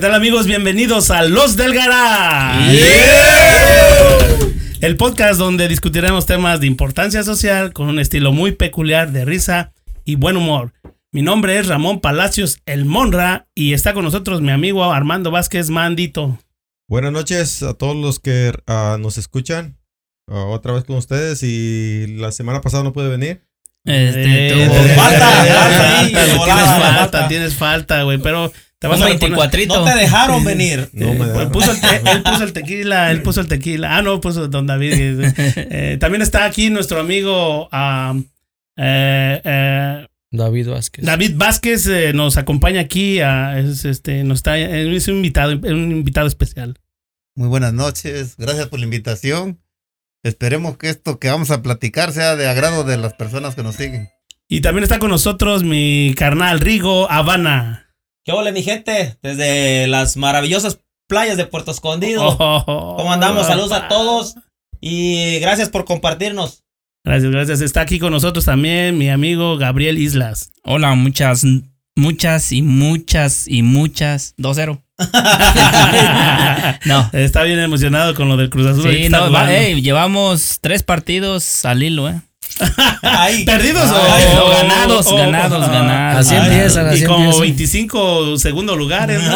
¿Qué tal amigos? Bienvenidos a Los del Garage. El podcast donde discutiremos temas de importancia social con un estilo muy peculiar de risa y buen humor. Mi nombre es Ramón Palacios El Monra y está con nosotros mi amigo Armando Vázquez Mandito. Buenas noches a todos los que ah, nos escuchan. Ah, otra vez con ustedes y la semana pasada no pude venir. Este, Eh, tú- falta, Eh, falta ahí, falta, tienes falta. tienes falta, güey, pero te vas Un a reponer. 24. No te dejaron venir. No me dejaron. puso el te- él puso el tequila, él puso el tequila. Ah, no, puso Don David. Eh, también está aquí nuestro amigo ah, eh, eh, David Vázquez. David Vázquez. eh, nos acompaña aquí. ah, es, este, nos está, es un invitado, un invitado especial. Muy buenas noches, gracias por la invitación. Esperemos que esto que vamos a platicar sea de agrado de las personas que nos siguen. Y también está con nosotros mi carnal Rigo Habana. ¿Qué hola, mi gente? Desde las maravillosas playas de Puerto Escondido. Oh, ¿Cómo andamos? Saludos a todos. Y gracias por compartirnos. Gracias, gracias. Está aquí con nosotros también mi amigo Gabriel Islas. Hola, muchas, muchas y muchas y muchas. 2-0. No. Está bien emocionado con lo del Cruz Azul. Sí, no, va- jugando. ey, llevamos tres partidos al hilo, ¿eh? Ahí. ¿Perdidos o, ganados, ganados, ganados. Así empiezan, así Y como empiezan. 25 segundos lugares.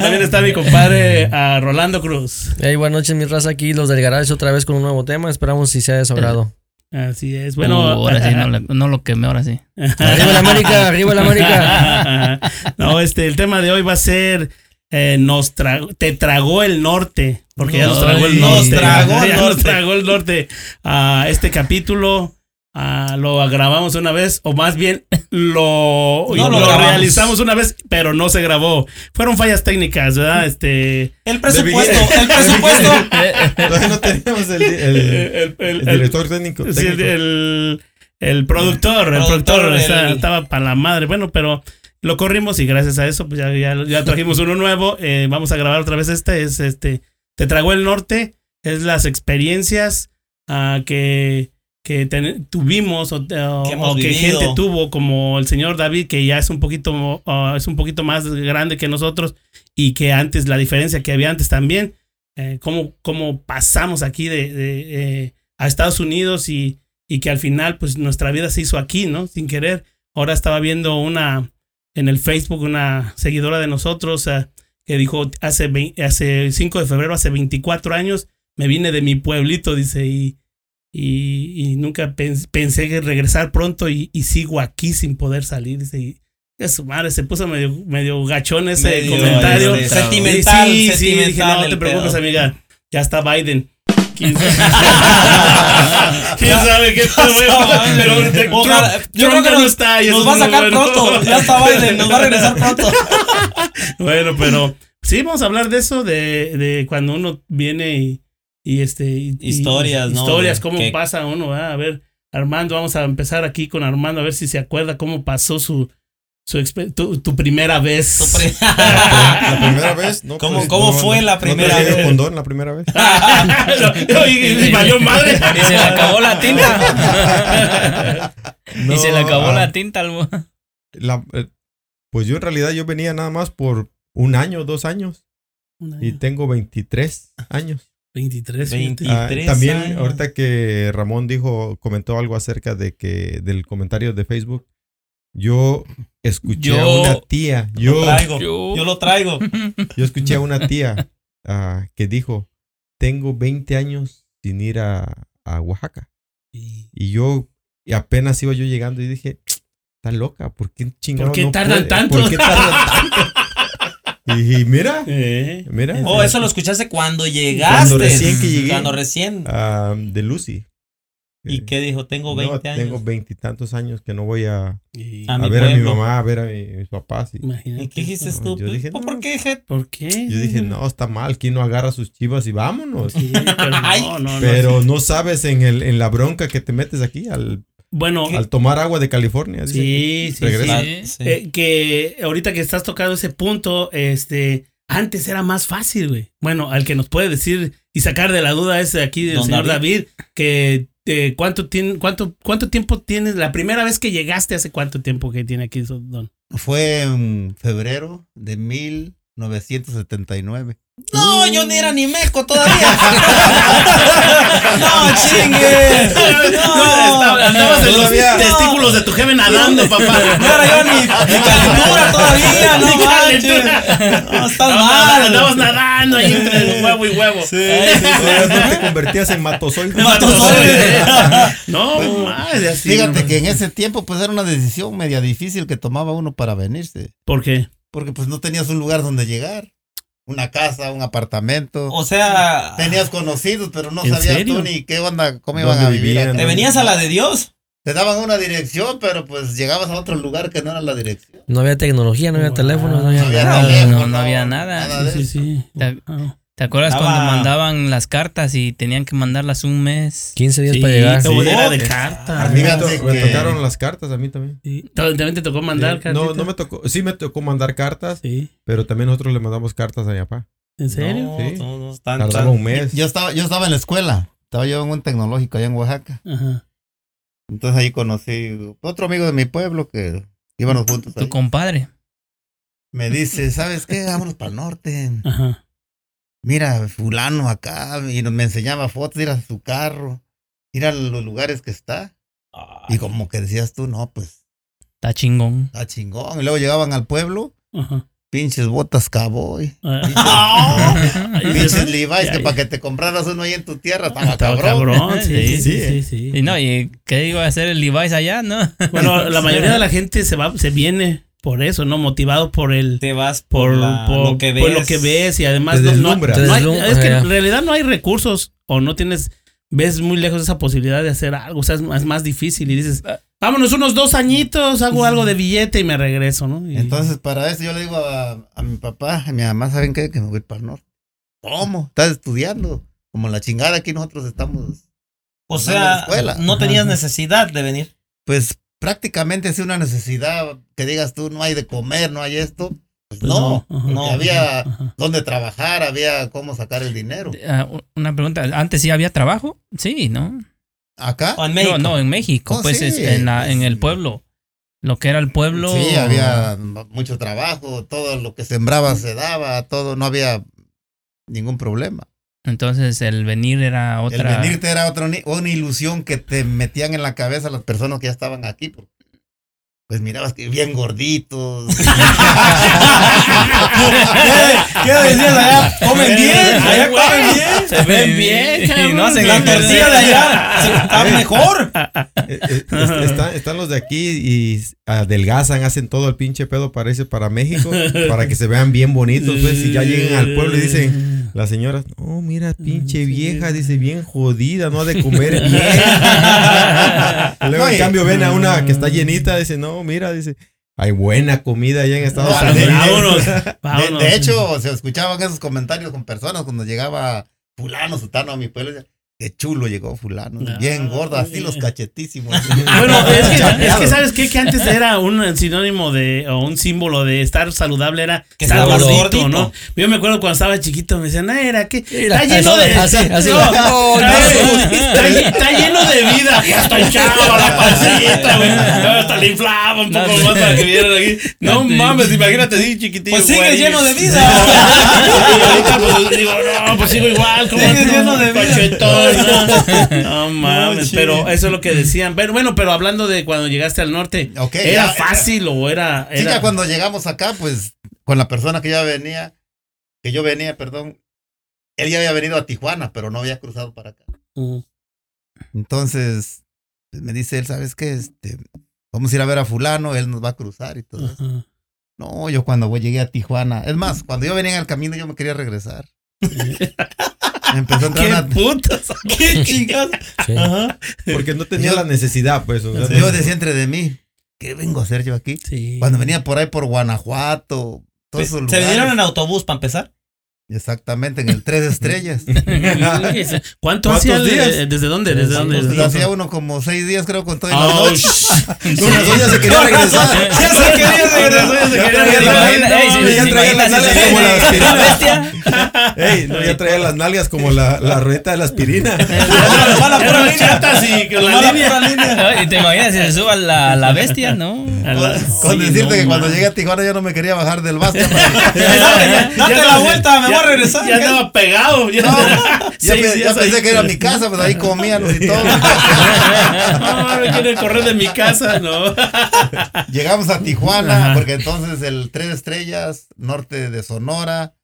también está mi compadre a Rolando Cruz. Hey, buenas noches, mi raza aquí, los del garage otra vez con un nuevo tema. Esperamos si sea de su agrado. Así es. Bueno, Bueno, ahora sí, no, le- no lo quemé, ahora sí. Arriba la América, arriba la América. no, este, el tema de hoy va a ser eh, nos tra- te tragó el norte, porque ya nos tragó el norte. nos tragó el ya nos tragó el norte. Ah, este capítulo ah, lo grabamos una vez, o más bien lo, No lo lo grabamos. realizamos una vez, pero no se grabó. Fueron fallas técnicas, ¿verdad? Este. El presupuesto, el presupuesto. No teníamos el, el- el- el- el director técnico. Sí, el, técnico. el, el productor, el Productor, estaba para la madre. Bueno, pero lo corrimos y gracias a eso, pues ya, ya, ya trajimos uno nuevo. Eh, vamos a grabar otra vez este. Es este. Te tragó el norte. Es las experiencias ah, que, que ten- tuvimos o, o- Que hemos o que vivido. gente tuvo, como el señor David, que ya es un poquito, ah, es un poquito más grande que nosotros, y que antes, la diferencia que había antes también. eh, cómo, cómo pasamos aquí de, de, eh, a Estados Unidos y, y que al final pues nuestra vida se hizo aquí, ¿no? Sin querer. Ahora estaba viendo una en el Facebook, una seguidora de nosotros que dijo hace, hace 5 de febrero, hace 24 años, me vine de mi pueblito, dice, y, y, y nunca pens- pensé que regresar pronto y, y sigo aquí sin poder salir, dice, y es su madre, se puso medio, medio gachón ese Medio, comentario. este, sentimental, Sí, sí, sentimental dije, no te preocupes, pedo. amiga, ya está Biden. ¿Quién ¿Quién sabe qué? Pero Trump- Ojalá- yo Trump creo que no nos, está y nos va a sacar bueno. pronto. Ya está Biden, nos va a regresar pronto. Bueno, pero sí, vamos a hablar de eso, de, de cuando uno viene y, y este... y- y- Historias, ¿no? Historias, cómo que- pasa uno, ¿verdad? A ver, Armando, vamos a empezar aquí con Armando, a ver si se acuerda cómo pasó su... su tu, tu primera vez. Tu pri- La primera vez, ¿no? ¿Cómo- pues, cómo no, fue no- la primera vez? condón la primera vez. y, y- y valió madre. Y se le acabó la tinta. No, y se le acabó ah, la tinta al la- eh, pues yo en realidad yo venía nada más por un año, dos años. Y tengo 23 años. 23. 20. fíjate. Ah, 23 también años. ahorita que Ramón dijo, comentó algo acerca de que del comentario de Facebook, yo escuché a una tía, Lo yo, traigo. Yo- Yo lo traigo. yo escuché a una tía ah, que dijo, tengo 20 años sin ir a, a Oaxaca. Y- Y yo y apenas iba yo llegando y dije, está loca, ¿por qué chingados ¿Por qué no tardan puede? tanto? ¿Por qué tardan tanto? y mira, Eh, mira. Oh, eso lo escuchaste cuando llegaste. Cuando recién que llegué. Cuando recién. ah, de Lucy. ¿Y Eh, qué dijo? Tengo no, 20 años. Tengo veintitantos años que no voy a, y- A a mi ver a mi mamá, a ver a mi- mis papás. Y imagínate. ¿Y qué dijiste. No, tú? yo dije, ¿Por, no. por qué, Jet? ¿Por qué? yo dije, no, está mal, ¿quién no agarra sus chivas y vámonos? Sí, pero no, no, no. Pero no sabes en, el, en la bronca que te metes aquí al, Bueno, al tomar agua de California. sí, sí, Regresa. sí. Sí. Eh, que ahorita que estás tocando ese punto, este, antes era más fácil, güey. Bueno, al que nos puede decir y sacar de la duda es aquí del Don señor David. David, que eh, cuánto tiene, cuánto, cuánto tiempo tienes, la primera vez que llegaste, hace cuánto tiempo que tiene aquí, don. Fue en febrero de 1979. No, yo ni era ni meco todavía. no, chingue. No, andabas en los Todavía- testículos de tu jefe nadando, papá. No era yo ni, ni calentura todavía, no Ni calentura. No, estás No, mal. Andabas nadando ahí entre huevo y huevo. Todavía no te convertías en matozoide. Matozoide. No, madre, así. Fíjate no. que en ese tiempo pues era una decisión media difícil que tomaba uno para venirse. ¿Por qué? Porque pues no tenías un lugar donde llegar. Una casa, un apartamento. O sea, Tenías conocidos, pero no ¿En sabías serio? tú ni qué onda, cómo iban ¿Dónde a vivir. vivían? te venías a la de Dios. Te daban una dirección, pero pues llegabas a otro lugar que no era la dirección. No había tecnología, no había Wow. teléfono, no había No había nada. teléfono, no, no había nada. Sí, sí, Wow. ¿Te acuerdas Estaba- cuando mandaban las cartas y tenían que mandarlas un mes? 15 días Sí, para llegar. Sí. era de A carta. mí me, Fíjate me que- tocaron las cartas, a mí también. Sí. ¿También te tocó mandar Sí. No, no me tocó. Sí me tocó mandar cartas, Sí. pero también nosotros le mandamos cartas a mi papá. ¿En serio? No, Sí. no, no, están- un mes. Yo estaba, yo estaba en la escuela. Estaba yo en un tecnológico allá en Oaxaca. Ajá. Entonces ahí conocí otro amigo de mi pueblo que íbamos juntos. Tu ahí. compadre. Me dice, ¿sabes qué? Vámonos para el norte. Ajá. Mira, fulano acá. Y nos- me enseñaba fotos, ir a su carro, ir a los lugares que está. Y como que decías tú, no, pues Está chingón. está chingón. Y luego llegaban al pueblo, Ajá. pinches botas cowboy. Ah. Pinches Levi's Ya, que ya. para que te compraras uno ahí en tu tierra estaba Estaba cabrón. cabrón. Sí, sí, sí. Sí, sí, Y no, ¿y qué iba a hacer el Levi's allá? No. Bueno, la mayoría de la gente se va, se viene por eso, ¿no? Motivado por el Te vas por, por, la- por- lo que ves. por lo que ves y además Te no- hay- es que en realidad no hay recursos o no tienes ves muy lejos esa posibilidad de hacer algo, o sea, es más, más difícil y dices, vámonos unos dos añitos, hago algo de billete y me regreso, ¿no? Y- Entonces, para eso yo le digo a, a mi papá, a mi mamá, ¿saben qué? Que me voy para el norte. ¿Cómo? Estás estudiando. Como la chingada aquí nosotros estamos. O sea, la escuela. no tenías necesidad de venir. Pues prácticamente es una necesidad que digas tú, no hay de comer, no hay esto. Pues Pues no, no, ajá. porque No. había Ajá. dónde trabajar, había cómo sacar el dinero. Ah, una pregunta. ¿Antes sí había trabajo? Sí, ¿no? Acá, O en México. No, no, en México. Oh, pues sí, es en, la- en el pueblo. Lo que era el pueblo. sí, había mucho trabajo, todo lo que sembraba se daba, todo, no había ningún problema. Entonces el venir era otra. El venirte era otra, una ilusión que te metían en la cabeza las personas que ya estaban aquí. Pues mirabas que bien gorditos. ¿Qué decías allá? Comen bien, allá comen bien. Se ven bien, Y no hacen se La de allá se- está mejor. Eh, eh, est- están, están los de aquí y adelgazan, hacen todo el pinche pedo parece para México, para que se vean bien bonitos, pues, y ya llegan al pueblo y dicen, las señoras, no, mira, pinche vieja, dice, bien jodida, no ha de comer bien. Luego, No, en cambio, ven a una que está llenita, dice, no, mira, dice, hay buena comida allá en Estados No, Unidos. Vámonos, De, vámonos. de hecho, se escuchaban esos comentarios con personas cuando llegaba fulano, sutano a mi pueblo. Qué chulo llegó fulano, Ah, bien gordo, así bien. los cachetísimos. Bueno, es que, es que sabes qué? que antes era un sinónimo de, o un símbolo de estar saludable, era Que estar gordito, gordito. ¿no? Yo me acuerdo cuando estaba chiquito, me decían, ah, era que está lleno de. así, así. No, está, no. está lle- está lleno de vida. Ya estoy chavo, la pancita, güey. Hasta le inflaba un poco más para que vieran aquí. No mames, imagínate así chiquitillo. Pues sigue lleno de vida. Y ahorita, pues, digo, no, pues sigo igual, como Sigue lleno de vida. ¿No? Mames, pero eso es lo que decían. Pero bueno, pero hablando de cuando llegaste al norte, Ok, ¿era ya- fácil o era, Sí, era- ya cuando llegamos acá, pues con la persona que ya venía, que yo venía, perdón, él ya había venido a Tijuana, pero no había cruzado para acá. Mm, Entonces, pues, me dice él, ¿sabes qué? Este, vamos a ir a ver a fulano, él nos va a cruzar y todo eso. No, yo cuando voy, llegué a Tijuana, es más, cuando yo venía en el camino yo me quería regresar. Empezó a entrar ¿Qué putas? Qué chingas. Sí. Ajá. Porque no tenía Yo- la necesidad, pues. o sea, Yo decía entre de mí, ¿qué vengo a hacer yo aquí? Sí. Cuando venía por ahí por Guanajuato, todos esos Se lugares. vinieron en autobús para empezar. Exactamente, en el Tres Estrellas. ¿Cuánto ¿Cuántos hacía? el- días? eh, ¿Desde dónde? ¿Desde dónde? Pues hacía uno como seis días, creo, con todo la Oh, razón ya se quería regresar. Ya se quería regresar. Ya traía las nalgas- ya ¿se traía las imagina si nalgas se como la aspirina. Ey, no, ya traía las nalgas como la, rueda de la aspirina. Y con la Va la línea. pura línea. ¿Y te imaginas si se suba la, bestia? No. Con decirte que cuando llegué a Tijuana yo no me quería bajar del bus. Date Ya la vuelta, me ya- voy a regresar. Ya estaba pegado. Ya, No, Ya, Seis pe- ya días pensé ahí. que era mi casa, pues ahí comíamos y todo. No, me quieren correr de mi casa, no. Llegamos a Tijuana, Ajá. porque entonces el Tres Estrellas, norte de Sonora,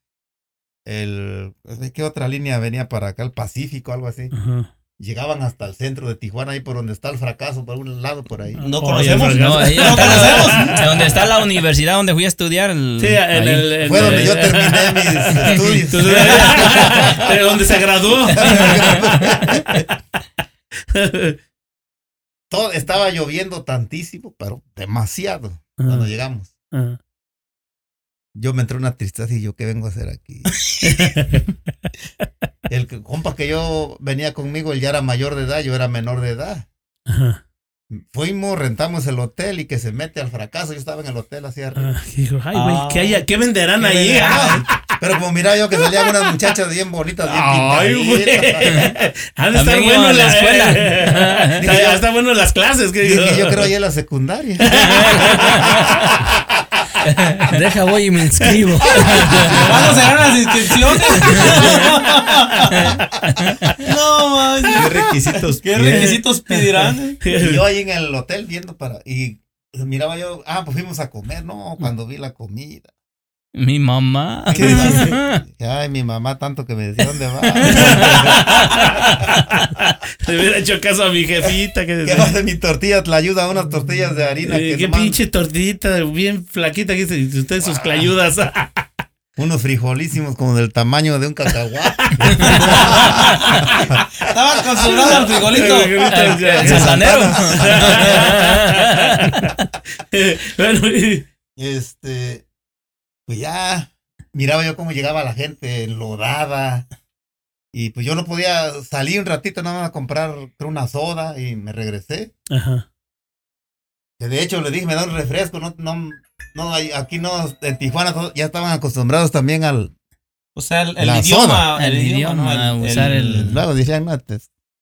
el... ¿Qué otra línea venía para acá? El Pacífico, algo así. Ajá. Llegaban hasta el centro de Tijuana, ahí por donde está el fracaso, por un lado por ahí. No conocemos. el No, ahí No conocemos. donde está la universidad donde fui a estudiar. el- Sí, el. en Fue donde el- yo terminé mis estudios. De donde se graduó. Todo, estaba lloviendo tantísimo, pero demasiado Ajá. cuando llegamos. Ajá. Yo me entró una tristeza y yo, ¿qué vengo a hacer aquí? el compa que yo venía conmigo, él ya era mayor de edad, yo era menor de edad. Ajá. Fuimos, rentamos el hotel y que se mete al fracaso. Yo estaba en el hotel así arriba. Ah, dijo, ay, güey, Ah. ¿qué, haya- ¿qué venderán ¿Qué ahí? venderán? Ah, Pero como miraba yo que salían unas muchachas bien bonitas, bien Ay, güey. Han de estar bueno a la la escuela. escuela. Está bueno las clases. que digo. Dije, yo creo ahí en la secundaria. Deja, voy y me inscribo. ¿Cuándo serán las inscripciones? no, man. ¿Qué requisitos ¿Qué requisitos pedirán? Y yo ahí en el hotel viendo para. Y miraba yo, ah, pues fuimos a comer, no, cuando vi la comida. Mi mamá. ¿Qué? Ay, mi mamá tanto que me decía, ¿dónde va? Le hubiera hecho caso a mi jefita. Que ¿Qué va de mi tortilla? Le ayuda a unas tortillas de harina. Eh, que qué nomás- pinche tortita bien flaquita que dice usted sus clayudas. Unos frijolísimos como del tamaño de un cacahuate. Estaba acostumbrado al frijolito. El, el bueno, y- Este, pues ya miraba yo cómo llegaba la gente enlodada. Y pues yo no podía salir un ratito nada más a comprar creo, una soda y me regresé. Ajá. Que de hecho le dije, me da un refresco. No, no, no, hay- aquí no, en Tijuana ya estaban acostumbrados también al. O sea, el, el La idioma. soda. El idioma, ¿no? usar el- Luego decían, no, te-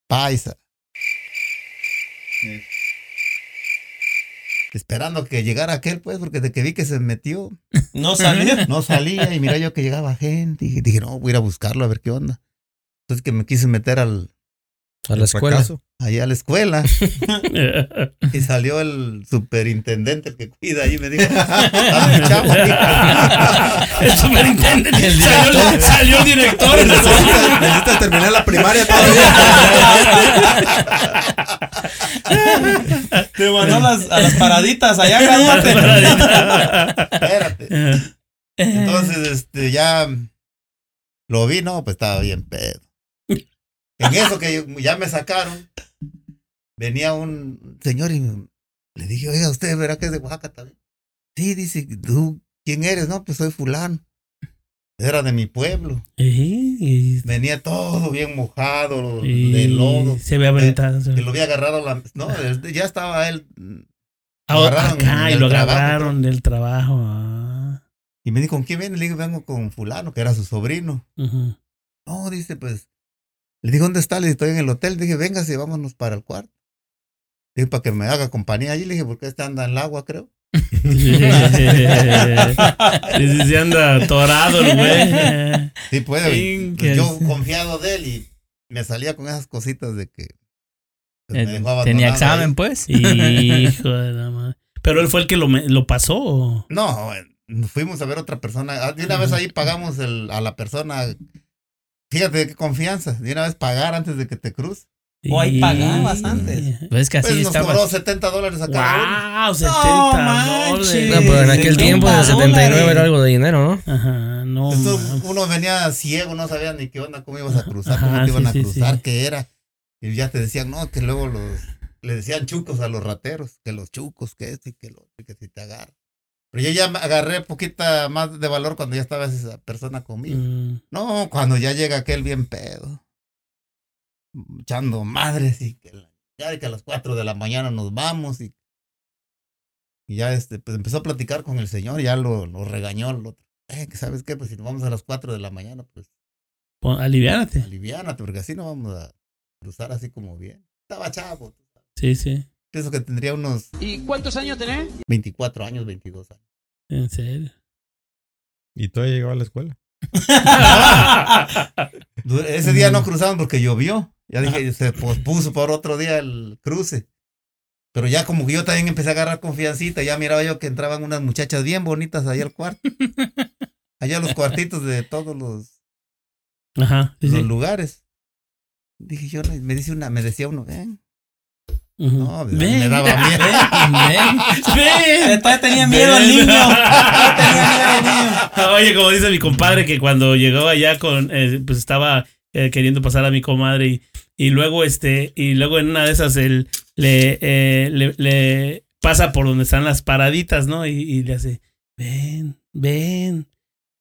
paisa. Esperando que llegara aquel, pues, porque de que vi que se metió, No salía. no salía y mira yo que llegaba gente y dije, no, voy a ir a buscarlo a ver qué onda. Entonces que me quise meter al, A la escuela. Fracaso. ahí a la escuela y salió el superintendente el que cuida ahí y me dijo, "Ah, mi chavo, El superintendente. Salió, salió el director. Necesitas, necesitas terminar la primaria todavía. Te mandó a las, a las paraditas allá, cálmate. espérate. Entonces, este, ya lo vi, no, pues estaba bien pedo. En eso que ya me sacaron, venía un señor y le dije, oiga, ¿usted verá que es de Oaxaca también? Sí, dice, ¿tú quién eres? No, pues soy fulano. Era de mi pueblo. Y, Venía todo bien mojado, y- de lodo. Se ve aventado. se. Que lo había agarrado la... No, él- ya estaba él... Ah, agarraron acá, y lo trabajo, agarraron del trabajo. ah. Y me dijo, ¿con quién viene? Le digo, vengo con fulano, que era su sobrino. Ujú. No, dice, pues. Le dije, ¿dónde está? Le dije, estoy en el hotel. dije, véngase, vámonos para el cuarto. Dije, para que me haga compañía allí. Le dije, porque este anda en el agua, creo. Sí, sí, sí, anda atorado el güey. Sí, puede. Pues yo confiado de él y me salía con esas cositas de que. pues, Eh, Tenía examen, ahí. pues. Hijo de la madre. Pero él fue el que lo, me- lo pasó. ¿o? No, eh, fuimos a ver otra persona. Ah, De una vez ahí pagamos el, a la persona. Fíjate qué confianza. De una vez pagar antes de que te cruce. O ahí pagabas antes. Pues es que así Pues nos estaba. cobró 70 dólares a cada uno. Wow, 70 manches. dólares. No, pero en aquel 70 tiempo, en el 79, dólares. era algo de dinero, ¿no? Ajá, no. Esto, mames. uno venía ciego, no sabía ni qué onda, cómo ibas a cruzar, Ajá, cómo te iban sí, a cruzar, sí. qué era. Y ya te decían, no, que luego los, le decían chucos a los rateros, que los chucos, que este y que lo otro, y que si te agarran. Pero yo ya agarré poquita más de valor cuando ya estaba esa persona conmigo. Mm, No, cuando ya llega aquel bien pedo, echando madres y que, ya que a las 4 de la mañana nos vamos y, y ya este, pues empezó a platicar con el señor, ya lo, lo regañó el otro. Eh, sabes qué, pues si nos vamos a las 4 de la mañana, pues pon- aliviánate. aliviánate, porque así no vamos a cruzar así como bien. Estaba chavo. Sí, sí. Pienso que tendría unos ¿Y cuántos años tenés? 24 años, 22 años. En serio. Y todavía llegaba a la escuela. Ese día no cruzamos porque llovió. Ya dije, se pospuso por otro día el cruce. Pero ya como que yo también empecé a agarrar confiancita, ya miraba yo que entraban unas muchachas bien bonitas allá al cuarto. Allá a los cuartitos de todos los, Ajá. Sí, los sí. lugares. Dije yo, me dice una, me decía uno, ven. No, me, Ven. me daba miedo. Ven. Eh, Todavía tenía miedo al niño. Todavía tenía miedo al niño. Oye, como dice mi compadre, que cuando llegó allá con, eh, pues estaba eh, queriendo pasar a mi comadre y, y luego este, y luego en una de esas él le, eh, le, le pasa por donde están las paraditas, ¿no? Y, y le hace, ven, ven.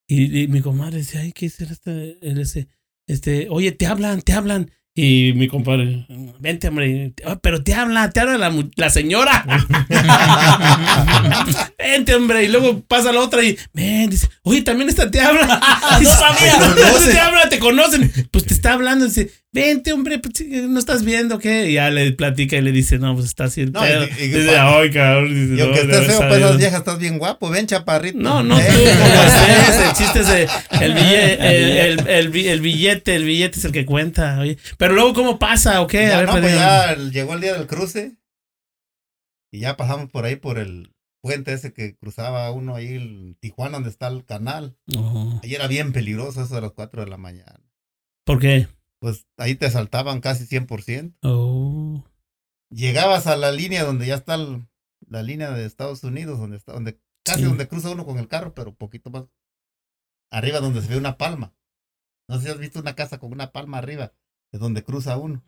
Y, y mi comadre dice, ay, ¿qué será este? Él dice, este, oye, te hablan, te hablan. Y mi compadre, vente, hombre, "Ah, pero te habla, te habla la, señora. Vente, hombre. Y luego pasa la otra y, ven, dice, oye, también esta te habla. no sabía. te habla, te conocen. Pues te está hablando. Dice, vente, hombre, pues, no estás viendo qué. Y ya le platica y le dice, no, pues está así el No, pedo. y- y- dice, ay, cabrón. Dice, Y aunque no, estés no, feo, pues bien. esas viejas estás bien guapo, ven chaparrito. No, no, tú, Ven. ¿cómo es? El chiste es el, el billete, el, el- el bi- el billete, el billete es el que cuenta. oye. Pero luego, ¿cómo pasa o qué? Ya, A ver, no, pues ya llegó el día del cruce. Y ya pasamos por ahí por el puente ese que cruzaba uno ahí en Tijuana donde está el canal. No. Ahí era bien peligroso eso de las 4 de la mañana. ¿Por qué? Pues ahí te asaltaban casi 100%. Oh. Llegabas a la línea donde ya está el- la línea de Estados Unidos, donde está, donde casi Sí. donde cruza uno con el carro, pero poquito más arriba donde se ve una palma. No sé si has visto una casa con una palma arriba, de donde cruza uno.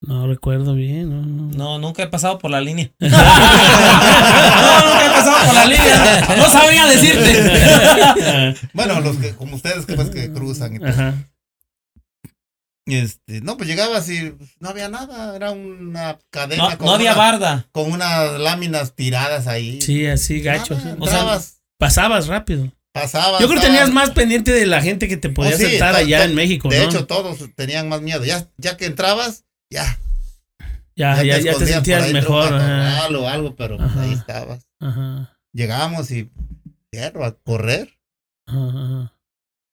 No recuerdo bien. No, no. No, nunca he pasado por la línea. no, nunca he pasado por la línea. No sabría decirte. Bueno, los que, como ustedes que pues que cruzan y todo. Ajá. Este, no, pues llegabas y pues, no había nada, era una cadena No, con, no había una- barda. con unas láminas tiradas ahí. Sí, así, gacho. Nada. O sea, Pasabas rápido. pasabas. Yo creo que tenías más pendiente de la gente que te podía Oh, sí, to- allá en México, De ¿no? hecho, todos tenían más miedo. Ya, ya que entrabas, ya. ya, ya, ya te escondías por sentías mejor. o algo, pero Ajá. ahí estabas. Ajá. Llegamos y a correr. Ajá.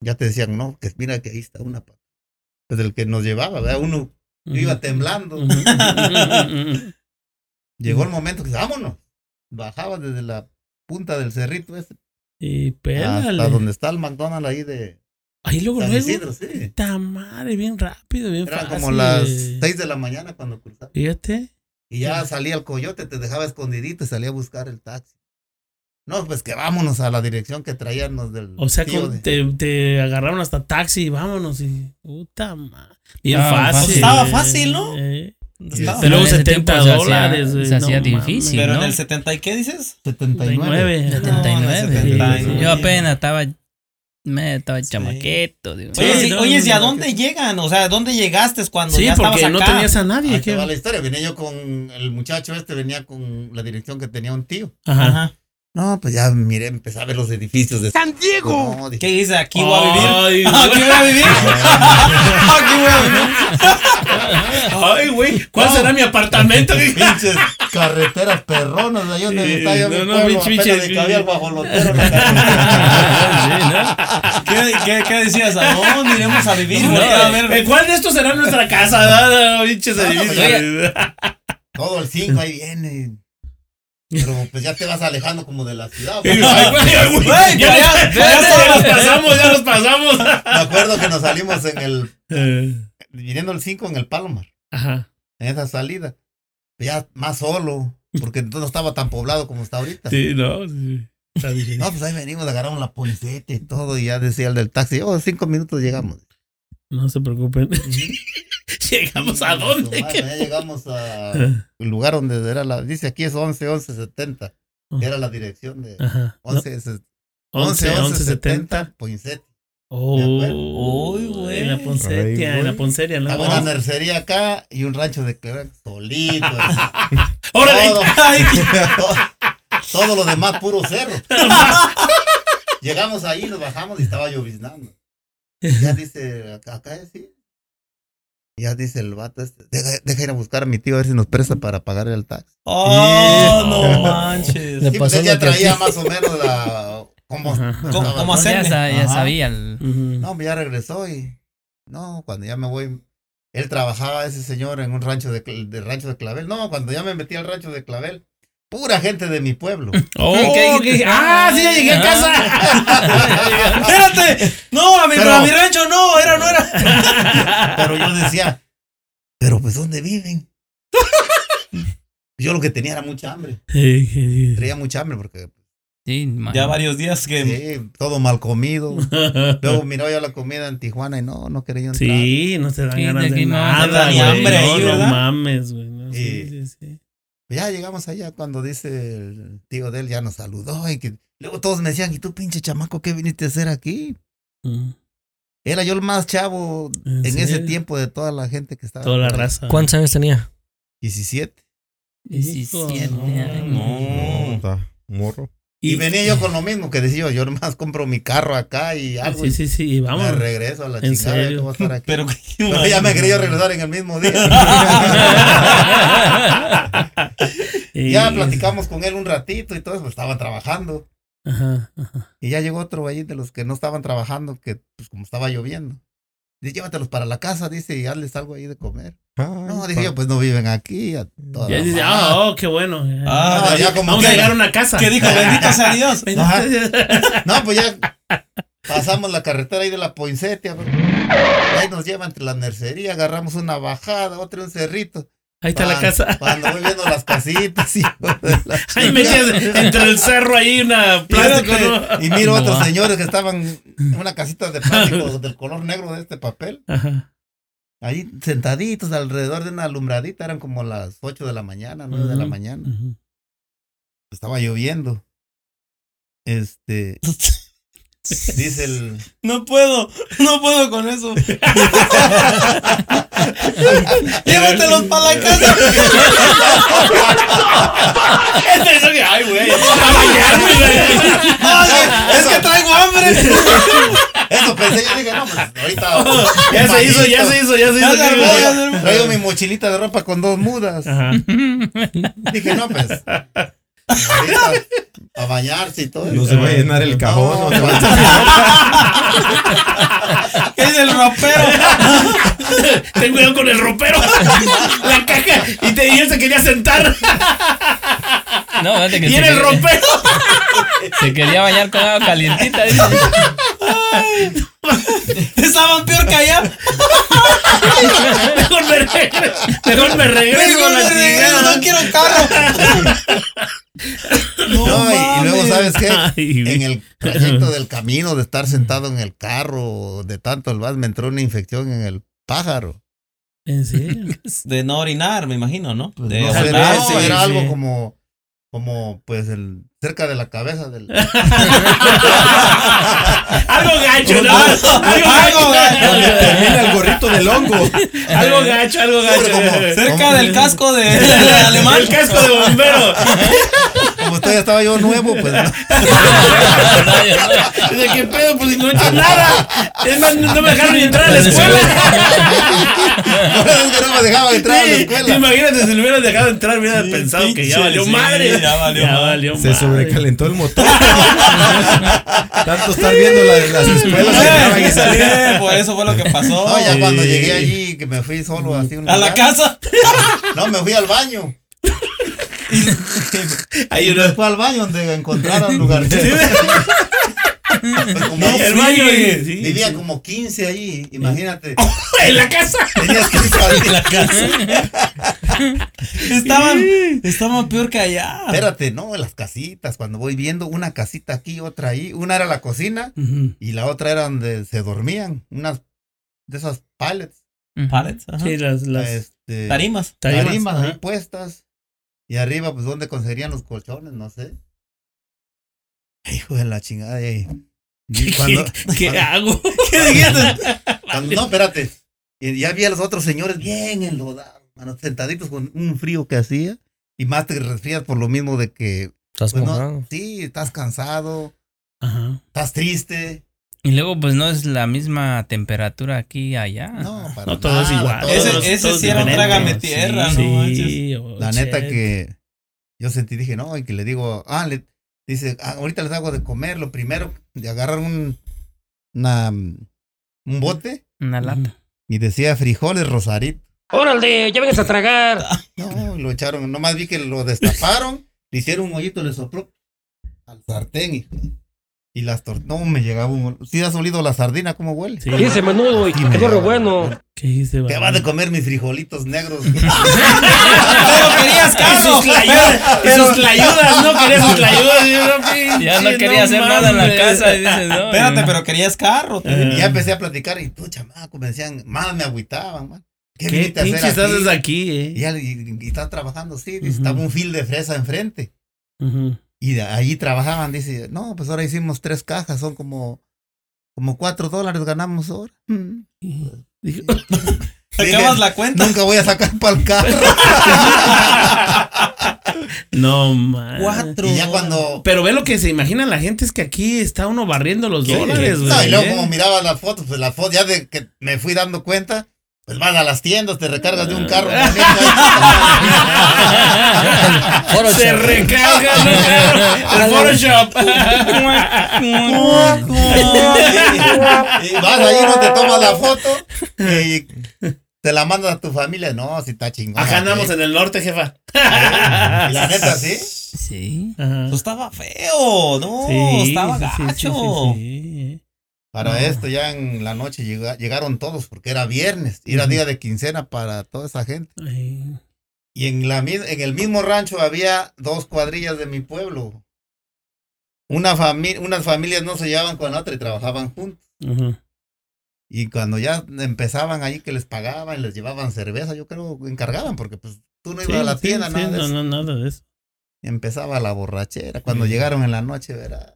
Ya te decían, no, que mira que ahí está una. pa-". Pues el que nos llevaba, ¿verdad? Uno iba temblando. Llegó el momento que vámonos. Bajaba desde la punta del cerrito este Y pélale. hasta donde está el McDonald's ahí de Ahí luego, San luego. Isidro, sí. Madre, bien rápido, bien Eran fácil. como las 6 de la mañana cuando cruzaba. Fíjate. Y ya salía el coyote, te dejaba escondidito y salía a buscar el taxi. No, pues que vámonos a la dirección que traíamos del O sea, tío de- te, te agarraron hasta taxi y vámonos. Y, puta madre. Bien Ah, fácil. pues estaba fácil, ¿no? Eh, Estaba- Pero luego en ese 70 tiempo se hacía- dólares. se hacía no difícil. Pero ¿no? en el 70 y qué dices? 79. 79. No, en el 79. 79. Yo apenas estaba. Me estaba Sí. chamaqueto. digo. Oye, Sí, no, oye, no, ¿y a no, dónde llegan? O sea, ¿dónde llegaste cuando Sí, ya estabas porque acá? no tenías a nadie. Ahí va la historia. Venía yo con el muchacho este, venía con la dirección que tenía un tío. Ajá. Ajá. No, pues ya miré, empecé a ver los edificios de ¡San Diego! No, dije, ¿Qué dice? ¿Aquí voy a vivir? Ay, ¿Aquí voy a vivir? ¿Aquí voy a vivir? Ay, güey, ¿cuál será mi apartamento? pinches carreteras perronas, ahí donde Sí, está yo no, mi no, pueblo, pinche- apenas ni cabía el guajolotero en la carretera. ¿Qué, qué, qué decías? ¿A dónde iremos a vivir? No, a ver. ¿eh, ¿Cuál de estos será nuestra casa? No, no, pinches No, no, edificios. Todo el 5 ahí viene. Pero pues ya te vas alejando como de la ciudad. Ay, güey. güey, ay, güey, Güey, Ya ya- nos- ya- ya nos pasamos, ya nos pasamos. Me acuerdo que nos salimos en el, Eh, viniendo el 5 en el Palomar, Ajá. en esa salida. Ya más solo, porque entonces no estaba tan poblado como está ahorita. Sí, no. sí. Está bien. No, pues ahí venimos, agarramos la policeta y todo, y ya decía el del taxi, oh, cinco minutos llegamos. No se preocupen. Llegamos a dónde. Madre, ya llegamos al lugar donde era la, dice aquí es 11, 11, 70, que era la dirección de Ajá. No, 11, se- 11, 11, 11, 70. 70, Poinsett. Oh, Uy, güey. En la Poncetia, en la. Ponceria, ¿no? Estaba una mercería acá y un rancho de Cleveland solito. ¡Órale! todo, todo, todo lo demás puro cerro. Llegamos ahí, nos bajamos y estaba lloviznando. Ya dice, acá, acá es sí. Y ya dice el vato este, deja, deja ir a buscar a mi tío a ver si nos presta para pagarle el taxi. Oh, no manches. Le Sí, pues pasó él ya traía más o menos la... Cómo. ¿Cómo, cómo Ya, ya sabía. el-. No, ya regresó y... No, cuando ya me voy... Él trabajaba ese señor en un rancho de, de rancho de Clavel. No, cuando ya me metí al rancho de Clavel, pura gente de mi pueblo. Oh, ¿Qué? ¿qué? Ah, sí, ya llegué a casa. Espérate. No, a mi, Pero- a mi rancho no, era, no era. Pero yo decía, pero pues ¿dónde viven? Yo lo que tenía era mucha hambre. Sí, sí, Traía mucha hambre porque Sí, man. Ya varios días que. sí, todo mal comido. sí. Luego miró yo la comida en Tijuana y no, no quería entrar. Sí, no te dan Sí, ganas de no nada, güey. hambre no, ahí, no ¿verdad? mames, güey. no, sí, Sí. sí, sí. Ya llegamos allá cuando dice el tío de él, ya nos saludó. Y que, luego todos me decían, ¿y tú pinche chamaco qué viniste a hacer aquí? Mm, Era yo el más chavo ¿En en, ese tiempo de toda la gente que estaba. Toda la raza. ¿Cuántos años tenía? 17. 17 Hijo, años. No, está morro. Y, venía yo con lo mismo que decía yo, yo nomás compro mi carro acá y algo. Sí, sí, sí, vamos. me regreso a la ¿En chingada. serio? a estar aquí. Pero, Pero ya me quería regresar en el mismo día. Y- ya platicamos con él un ratito y todo eso, estaban trabajando. Ajá, ajá. Y ya llegó otro ahí de los que no estaban trabajando, que pues como estaba lloviendo. Dice, llévatelos para la casa, dice, y hazles algo ahí de comer. No, dije yo, pues no viven aquí. A toda Ya la dice, ah, oh, qué bueno. Ah, No, ya como Vamos que- a llegar a una casa. ¿Qué dijo? Bendito sea Dios. Ajá. No, pues ya pasamos la carretera ahí de la Poinsettia. Ahí nos lleva entre la mercería, agarramos una bajada, otra un cerrito. Ahí está la casa. Cuando voy viendo las casitas, la Ahí metías entre el cerro ahí una plástico. Y miro No. otros señores que estaban en una casita de plástico del color negro de este papel. Ajá. Ahí sentaditos alrededor de una alumbradita, eran como las 8 de la mañana, 9 de la mañana. Estaba lloviendo. Este. Dice el. No puedo, no puedo con eso. Llévatelos para la casa. Este es el Ay, güey. Es que traigo hambre. Eso pensé, yo dije, no, pues ahorita. Ya se hizo, ya se hizo, ya se hizo. Traigo mi mochilita de ropa con dos mudas. Ajá. Dije, no, pues. Ahorita, a bañarse y todo. No se va a llenar el cajón. No, no se va a- Es el ropero. Ten cuidado con el ropero. La caja. Y, te, y él se quería sentar. No, que Y se era el ropero. Se quería bañar con agua calientita. dice. Estaban peor que allá. Mejor me regreso. Mejor me regreso a la chingada. No quiero carro. No, No, y, y luego. ¿sabes qué? Ay, En el trayecto del camino de estar sentado en el carro, de tanto el vas, me entró una infección en el pájaro. ¿En serio? De no orinar, me imagino, ¿no? De No, vez, no, era sí. algo como, como, pues, el, cerca de la cabeza del... Algo gacho, ¿no? Algo Algo gacho. Donde termina el gorrito del hongo. Algo gacho, algo gacho. como- Cerca del casco de, de alemán. El casco de bombero. Como todavía estaba yo nuevo, pues, no. ¿De qué pedo? Pues si no he hecho nada. Es más, no me dejaron ni entrar a la escuela. Es que no me dejaban entrar a la escuela. Imagínate, si le hubieran dejado entrar, hubiera Sí, pensado que ya valió sí, madre. ya valió madre. Se madre. sobrecalentó el motor. Tanto estar viendo la- las escuelas. Sí, por eso fue lo que pasó. No, ya cuando llegué allí, que me fui solo así a un A la casa. No, me fui al baño. Hay me fui al baño donde encontraron lugar. Como No, el sí, baño, güey. sí, Vivía sí. como 15 allí, imagínate. en la casa. Tenías que salir. la casa. Estaban, estaban peor que allá. Espérate, no, en las casitas, cuando voy viendo una casita aquí, otra ahí, una era la cocina y la otra era donde se dormían, unas de esas pallets, Pallets, ajá. Sí, las, las este, Tarimas. tarimas, tarimas ahí puestas. Y arriba, pues, ¿dónde conseguirían los colchones? No sé. Hijo de la chingada. y- cuando- ¿Qué, qué hago? ¿Qué dijiste? Cuando- no, espérate. Y ya vi a los otros señores bien enlodados, sentaditos con un frío que hacía. Y más te resfrías por lo mismo de que, Estás pues, no, sí, estás cansado, Ajá. estás triste. Y luego, pues no es la misma temperatura aquí y allá. No, para No, todo es igual. Ese- es- ese todo es sí era un trágame tierra, Sí, no sí, oh, La neta shit. que yo sentí, dije, no, y que le digo, ah, le dice, ah, ahorita les hago de comer, lo primero, de agarrar un, una, un bote Una lata. y decía frijoles rosarito. Órale, ya vengas a tragar. No, lo echaron, nomás vi que lo destaparon, le hicieron un hoyito, le sopló al sartén y, y las tortillas, no, me llegaba un, ¿sí has olido la sardina cómo huele? Sí. Ese menudo y Sí, me qué llegaba. bueno. ¿Qué hice, ¿Qué vas de comer mis frijolitos negros? Pero querías Y carro. sus tlayudas, y sus tlayudas, no quería sus tlayudas. y Ya no quería hacer nada en la casa. Y dices, no. Espérate, pero querías carro. te digo. y ya empecé a platicar y tú, chamaco, me decían, más me agüitaban, man. ¿Qué, ¿Qué a pinches aquí? haces aquí, Y, eh? ya, y, y estás trabajando, sí, dice, Ujú. estaba un fil de fresa enfrente. Ujú. Y de ahí trabajaban, dice, no, pues ahora hicimos tres cajas, son como, como cuatro dólares ganamos ahora. Mm. Sacabas la cuenta. Nunca voy a sacar para el carro. No, man. Cuatro. y ya cuando... Pero ve lo que se imagina la gente es que aquí está uno barriendo los dólares, güey. No, y luego ¿eh? como miraba las fotos, pues las fotos, ya de que me fui dando cuenta, pues vas a las tiendas, te recargas de un carro. Photoshop. Se recarga ¿no? el Photoshop. y vas ahí, no te tomas la foto y te la mandas a tu familia. No, si está chingón. Acá andamos en el norte, jefa. La neta, sí. Sí. Ajá. Eso estaba feo, no, Sí, estaba sí, sí, gacho. sí, sí, Para esto ya en la noche llega- llegaron todos porque era viernes, y era día de quincena para toda esa gente. Y en, la, en el mismo rancho había dos cuadrillas de mi pueblo. Una familia, unas familias no se llevaban con la otra y trabajaban juntos. Y cuando ya empezaban ahí que les pagaban, les llevaban cerveza, yo creo que encargaban, porque pues tú no ibas Sí, a la tienda, sí, nada de no, eso. no, nada de eso. Empezaba la borrachera. Cuando llegaron en la noche, verá,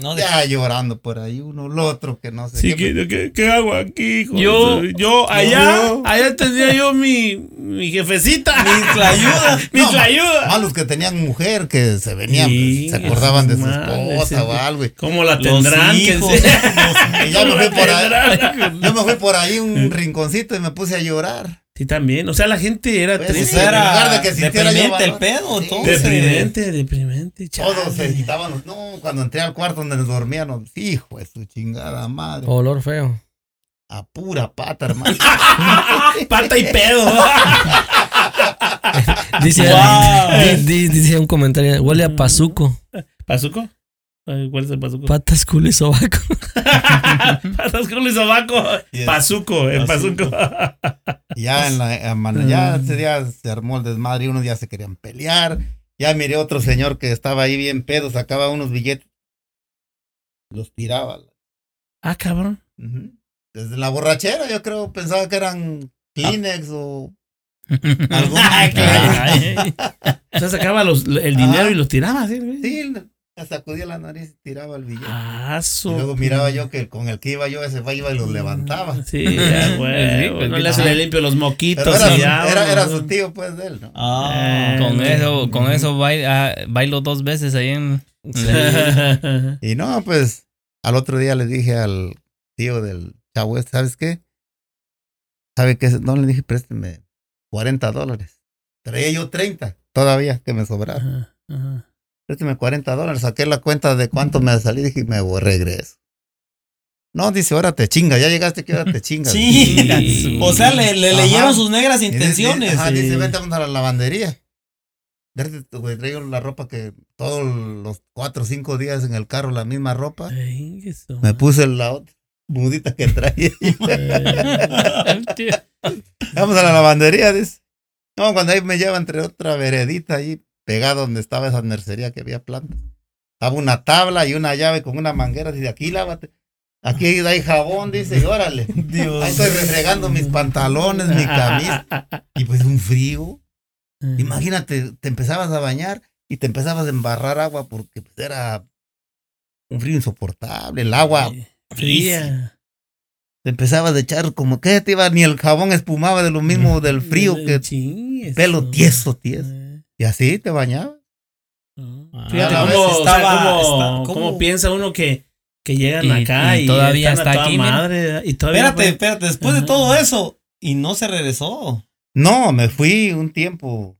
No, de- ya llorando por ahí, uno, el otro, que no sé Sí, qué. ¿qué, qué, qué hago aquí? hijo? Yo- yo allá, allá tenía yo mi, mi jefecita. Mi tlayuda. mi No, tlayuda. Malos que tenían mujer, que se venían, Sí, pues, se acordaban de su esposa o algo. y- ¿Cómo la Los tendrán? que hijos. se- yo me ¿Cómo fui por ahí, tendrán? yo me fui por ahí un rinconcito y me puse a llorar. Sí, también. O sea, la gente era Pues, triste. era en lugar de que sintiera yo deprimente el pedo, Sí. Deprimente, deprimente. Todos se chale. quitaban los. No, cuando entré al cuarto donde nos dormíamos, hijo de su chingada madre. Olor feo. A pura pata, hermano. Pata y pedo. Dice, Wow. di- di- dice un comentario, huele a pazuco. ¿Pazuco? ¿Cuál es el pazuco? Patas, culo y sobaco. Patas con el sobaco. Yes. Pazuco, el pazuco. Y ya en la en man- ya ese día se armó el desmadre y unos ya se querían pelear. Ya miré otro señor que estaba ahí bien pedo, sacaba unos billetes. Los tiraba. ah, cabrón. Desde la borrachera, yo creo, pensaba que eran Kleenex o algún. Ay. O sea, sacaba los, el dinero y los tiraba, ¿sí? güey? Sí, sacudía la nariz y tiraba el billete. Ah, Y luego miraba yo que con el que iba yo, ese iba y los levantaba. Sí, ya, güey. No le hace le limpio los moquitos Pero era, y ya. era, su tío, pues, de él, ¿no? Ah, Con ok. eso, con eso bailo, ah, bailo dos veces ahí en. Y no, pues, al otro día le dije al tío del chavo este, ¿sabes qué? ¿Sabe qué? No, le dije, présteme 40 dólares. Traía yo 30 todavía que me sobraba. Ajá, ajá. Présteme 40 dólares. Saqué la cuenta de cuánto me salí dije, me voy, regreso. No, dice, ahora te chinga. Ya llegaste que ahora te chingas. Sí. O sea, le, le leyeron sus negras Y dice- intenciones. Ajá, sí. dice, vamos a la lavandería. Güey, traigo la ropa que todos los cuatro o cinco días en el carro, la misma ropa. Ay, eso. Me puse la otra mudita que traía. Vamos a la lavandería, dice. No, cuando ahí me lleva entre otra veredita ahí, pegada donde estaba esa mercería que había plantas. Estaba una tabla y una llave con una manguera. Dice, aquí lávate. Aquí hay jabón, dice, y órale. Ahí estoy refregando mis pantalones, mi camisa. Y pues un frío. Imagínate, te empezabas a bañar y te empezabas a embarrar agua porque pues, era un frío insoportable. El agua Fría. te empezabas a echar como que te iba, ni el jabón espumaba de lo mismo del frío que pelo tieso, tieso. Y así te bañabas. no. Ah, Fíjate a cómo, veces o sea, estaba- cómo- está- cómo cómo- piensa uno que que llegan Y- acá y y, todavía están a está toda aquí, madre. Y todavía Espérate, espérate, después de todo eso. Y no se regresó. No, me fui un tiempo.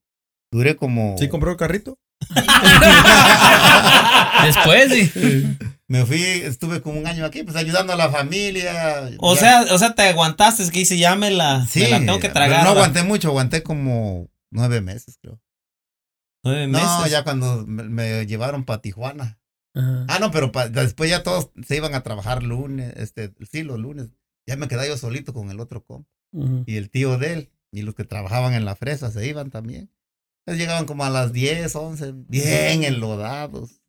Duré como. ¿Sí compró carrito? Después, sí. Me fui, estuve como un año aquí, pues ayudando a la familia. O Ya- sea, o sea, te aguantaste, es que dice, ya me la, sí, me la tengo que tragar. No aguanté mucho, aguanté como nueve meses, creo. Nueve No, ya cuando me, me llevaron para Tijuana. Ajá. Ah, no, pero pa- después ya todos se iban a trabajar lunes, este, sí, los lunes. Ya me quedaba yo solito con el otro compa. Y el tío de él, y los que trabajaban en la fresa se iban también. Entonces llegaban como a las 10, 11, bien enlodados.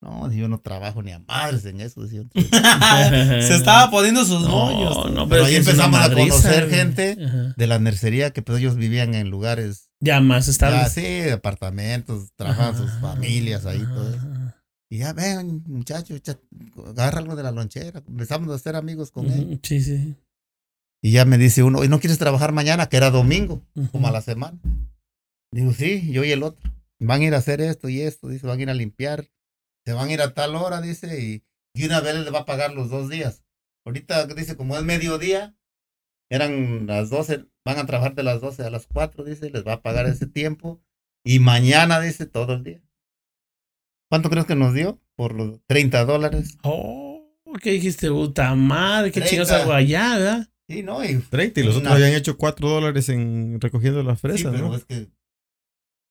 No, yo no trabajo ni a madres en eso. tío. se estaba poniendo sus moños. No, no, Pero pero ahí sí empezamos a conocer gente. Ajá. de la nercería que pues ellos vivían en lugares Ya más ya estables. así, apartamentos, trabajaban sus Ajá. familias ahí, todo eso. Ajá. Y ya ven, muchachos, agarra algo de la lonchera. Empezamos a ser amigos con él. Sí, sí. Y ya me dice uno, ¿y no quieres trabajar mañana? Que era domingo, Ujú. como a la semana. Digo, sí, yo y el otro. Van a ir a hacer esto y esto, dice, van a ir a limpiar. Se van a ir a tal hora, dice, y, y una vez les va a pagar los dos días. Ahorita dice, como es mediodía, eran las 12, van a trabajar de las 12 a las 4, dice, les va a pagar ese tiempo. Y mañana, dice, todo el día. ¿Cuánto crees que nos dio? Por los 30 dólares. Oh, ¿qué dijiste? Puta madre, qué chingados hago allá, ¿verdad? Sí, ¿no? Y 30 y los Una- otros habían hecho 4 dólares en recogiendo las Sí, fresas, pero ¿no? es que.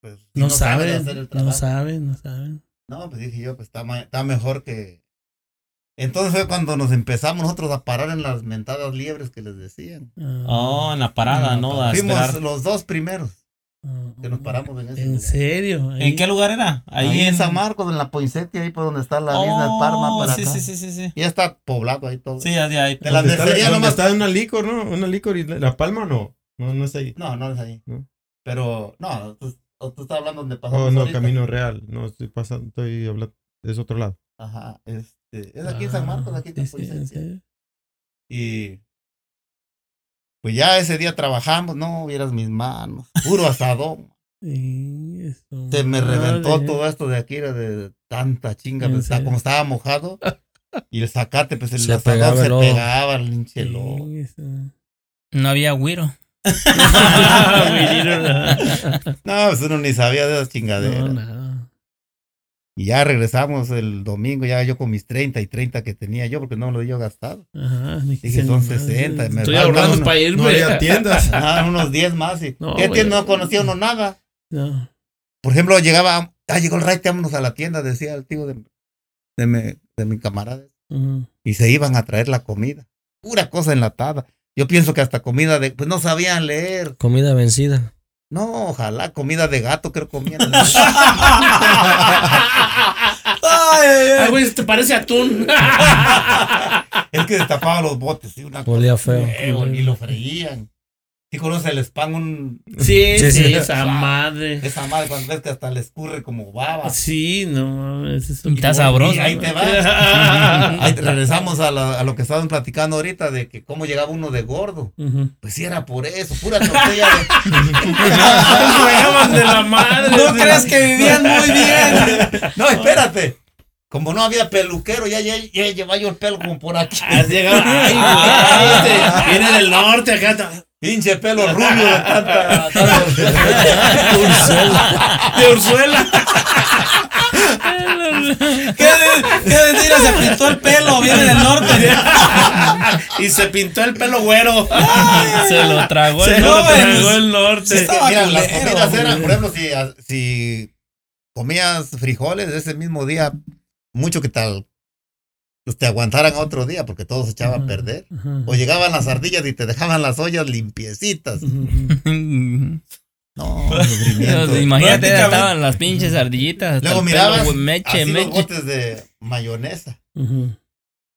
Pues, si No, sabes saben, hacer el no saben, no saben. No, pues dije yo, pues está, ma- está mejor que. Entonces fue cuando nos empezamos nosotros a parar en las mentadas liebres que les decían. Oh, en la parada, ¿no? A Fuimos esperar. los dos primeros que nos paramos en ese ¿En lugar. serio? ¿En qué lugar era? Ahí, en San Marcos, en la Poinsettia, ahí por donde está la isla de Parma, Oh, para sí, acá. sí, sí, sí, sí. Ya está poblado ahí todo. Sí, ya de ahí. De la ¿Dónde está, nercería dónde nomás. está una licor, no? Una licor y la, la palma no. No, no es ahí. No, no es ahí. ¿No? Pero, no, tú, o tú estás hablando donde pasamos Oh, no, ahorita. Camino Real. No, estoy pasando, estoy hablando. Es otro lado. Ajá, este, es aquí en San Marcos, aquí en Ah, sí. Y pues ya ese día trabajamos, no vieras mis manos, puro asadón. Sí, eso, Se me reventó madre. todo esto de aquí, era de tanta chinga, ¿En pues, como estaba mojado. Y el zacate, pues el Se asadón pegaba el se pegaba al pinche lodo. Sí. No había güiro. No, pues uno ni sabía de esas chingaderas. No, nada. Y ya regresamos el domingo, ya yo con mis 30 y 30 que tenía yo, porque no me lo había yo gastado. Ajá, ni Dije, son ni madre. 60, me Estoy ahorrando para irme. No había tiendas. Ah, unos 10 más. Y, No, ¿Qué tienda no conocía uno nada? No. Por ejemplo, llegaba, ah, llegó el raite, vámonos a la tienda, decía el tío de, de, mi, de mi camarada. Y se iban a traer la comida. Pura cosa enlatada. Yo pienso que hasta comida de, pues no sabían leer. Comida vencida. No, ojalá, comida de gato creo comían. Ay, güey, te parece atún. es que destapaba los botes, sí, una feo. feo, y lo freían. ¿Sí conoce el spam? Un, Sí, Sí, sí, sí. esa madre. esa madre cuando ves que hasta le escurre como baba. Sí, no mames. eso- Está sabroso. Y ahí te va. Ahí regresamos a, la- a lo que estaban platicando ahorita de que cómo llegaba uno de gordo. Pues sí era por eso, pura tortilla de... Juegaban de la madre. ¿No crees que vivían muy bien? No, espérate. Como no había peluquero, ya, ya, ya llevaba yo el pelo como por aquí. Llegaba- Ay, güey, este, viene del norte acá. Pinche pelo rubio de tanta... tanta- De Ursuela. ¿Qué, de- qué mentira? Se pintó el pelo, viene del norte. y se pintó el pelo güero. Se lo tragó Se el lo no, tragó el norte. estaba Mira, las comidas eran, por ejemplo, si, si comías frijoles ese mismo día, mucho que tal, pues te aguantaran otro día porque todo se echaba a perder. Ajá. O llegaban las ardillas y te dejaban las ollas limpiecitas. No, sufrimiento. Imagínate, estaban las pinches ardillitas. Luego mirabas pelo, güey, meche, así los botes de mayonesa. Ujú.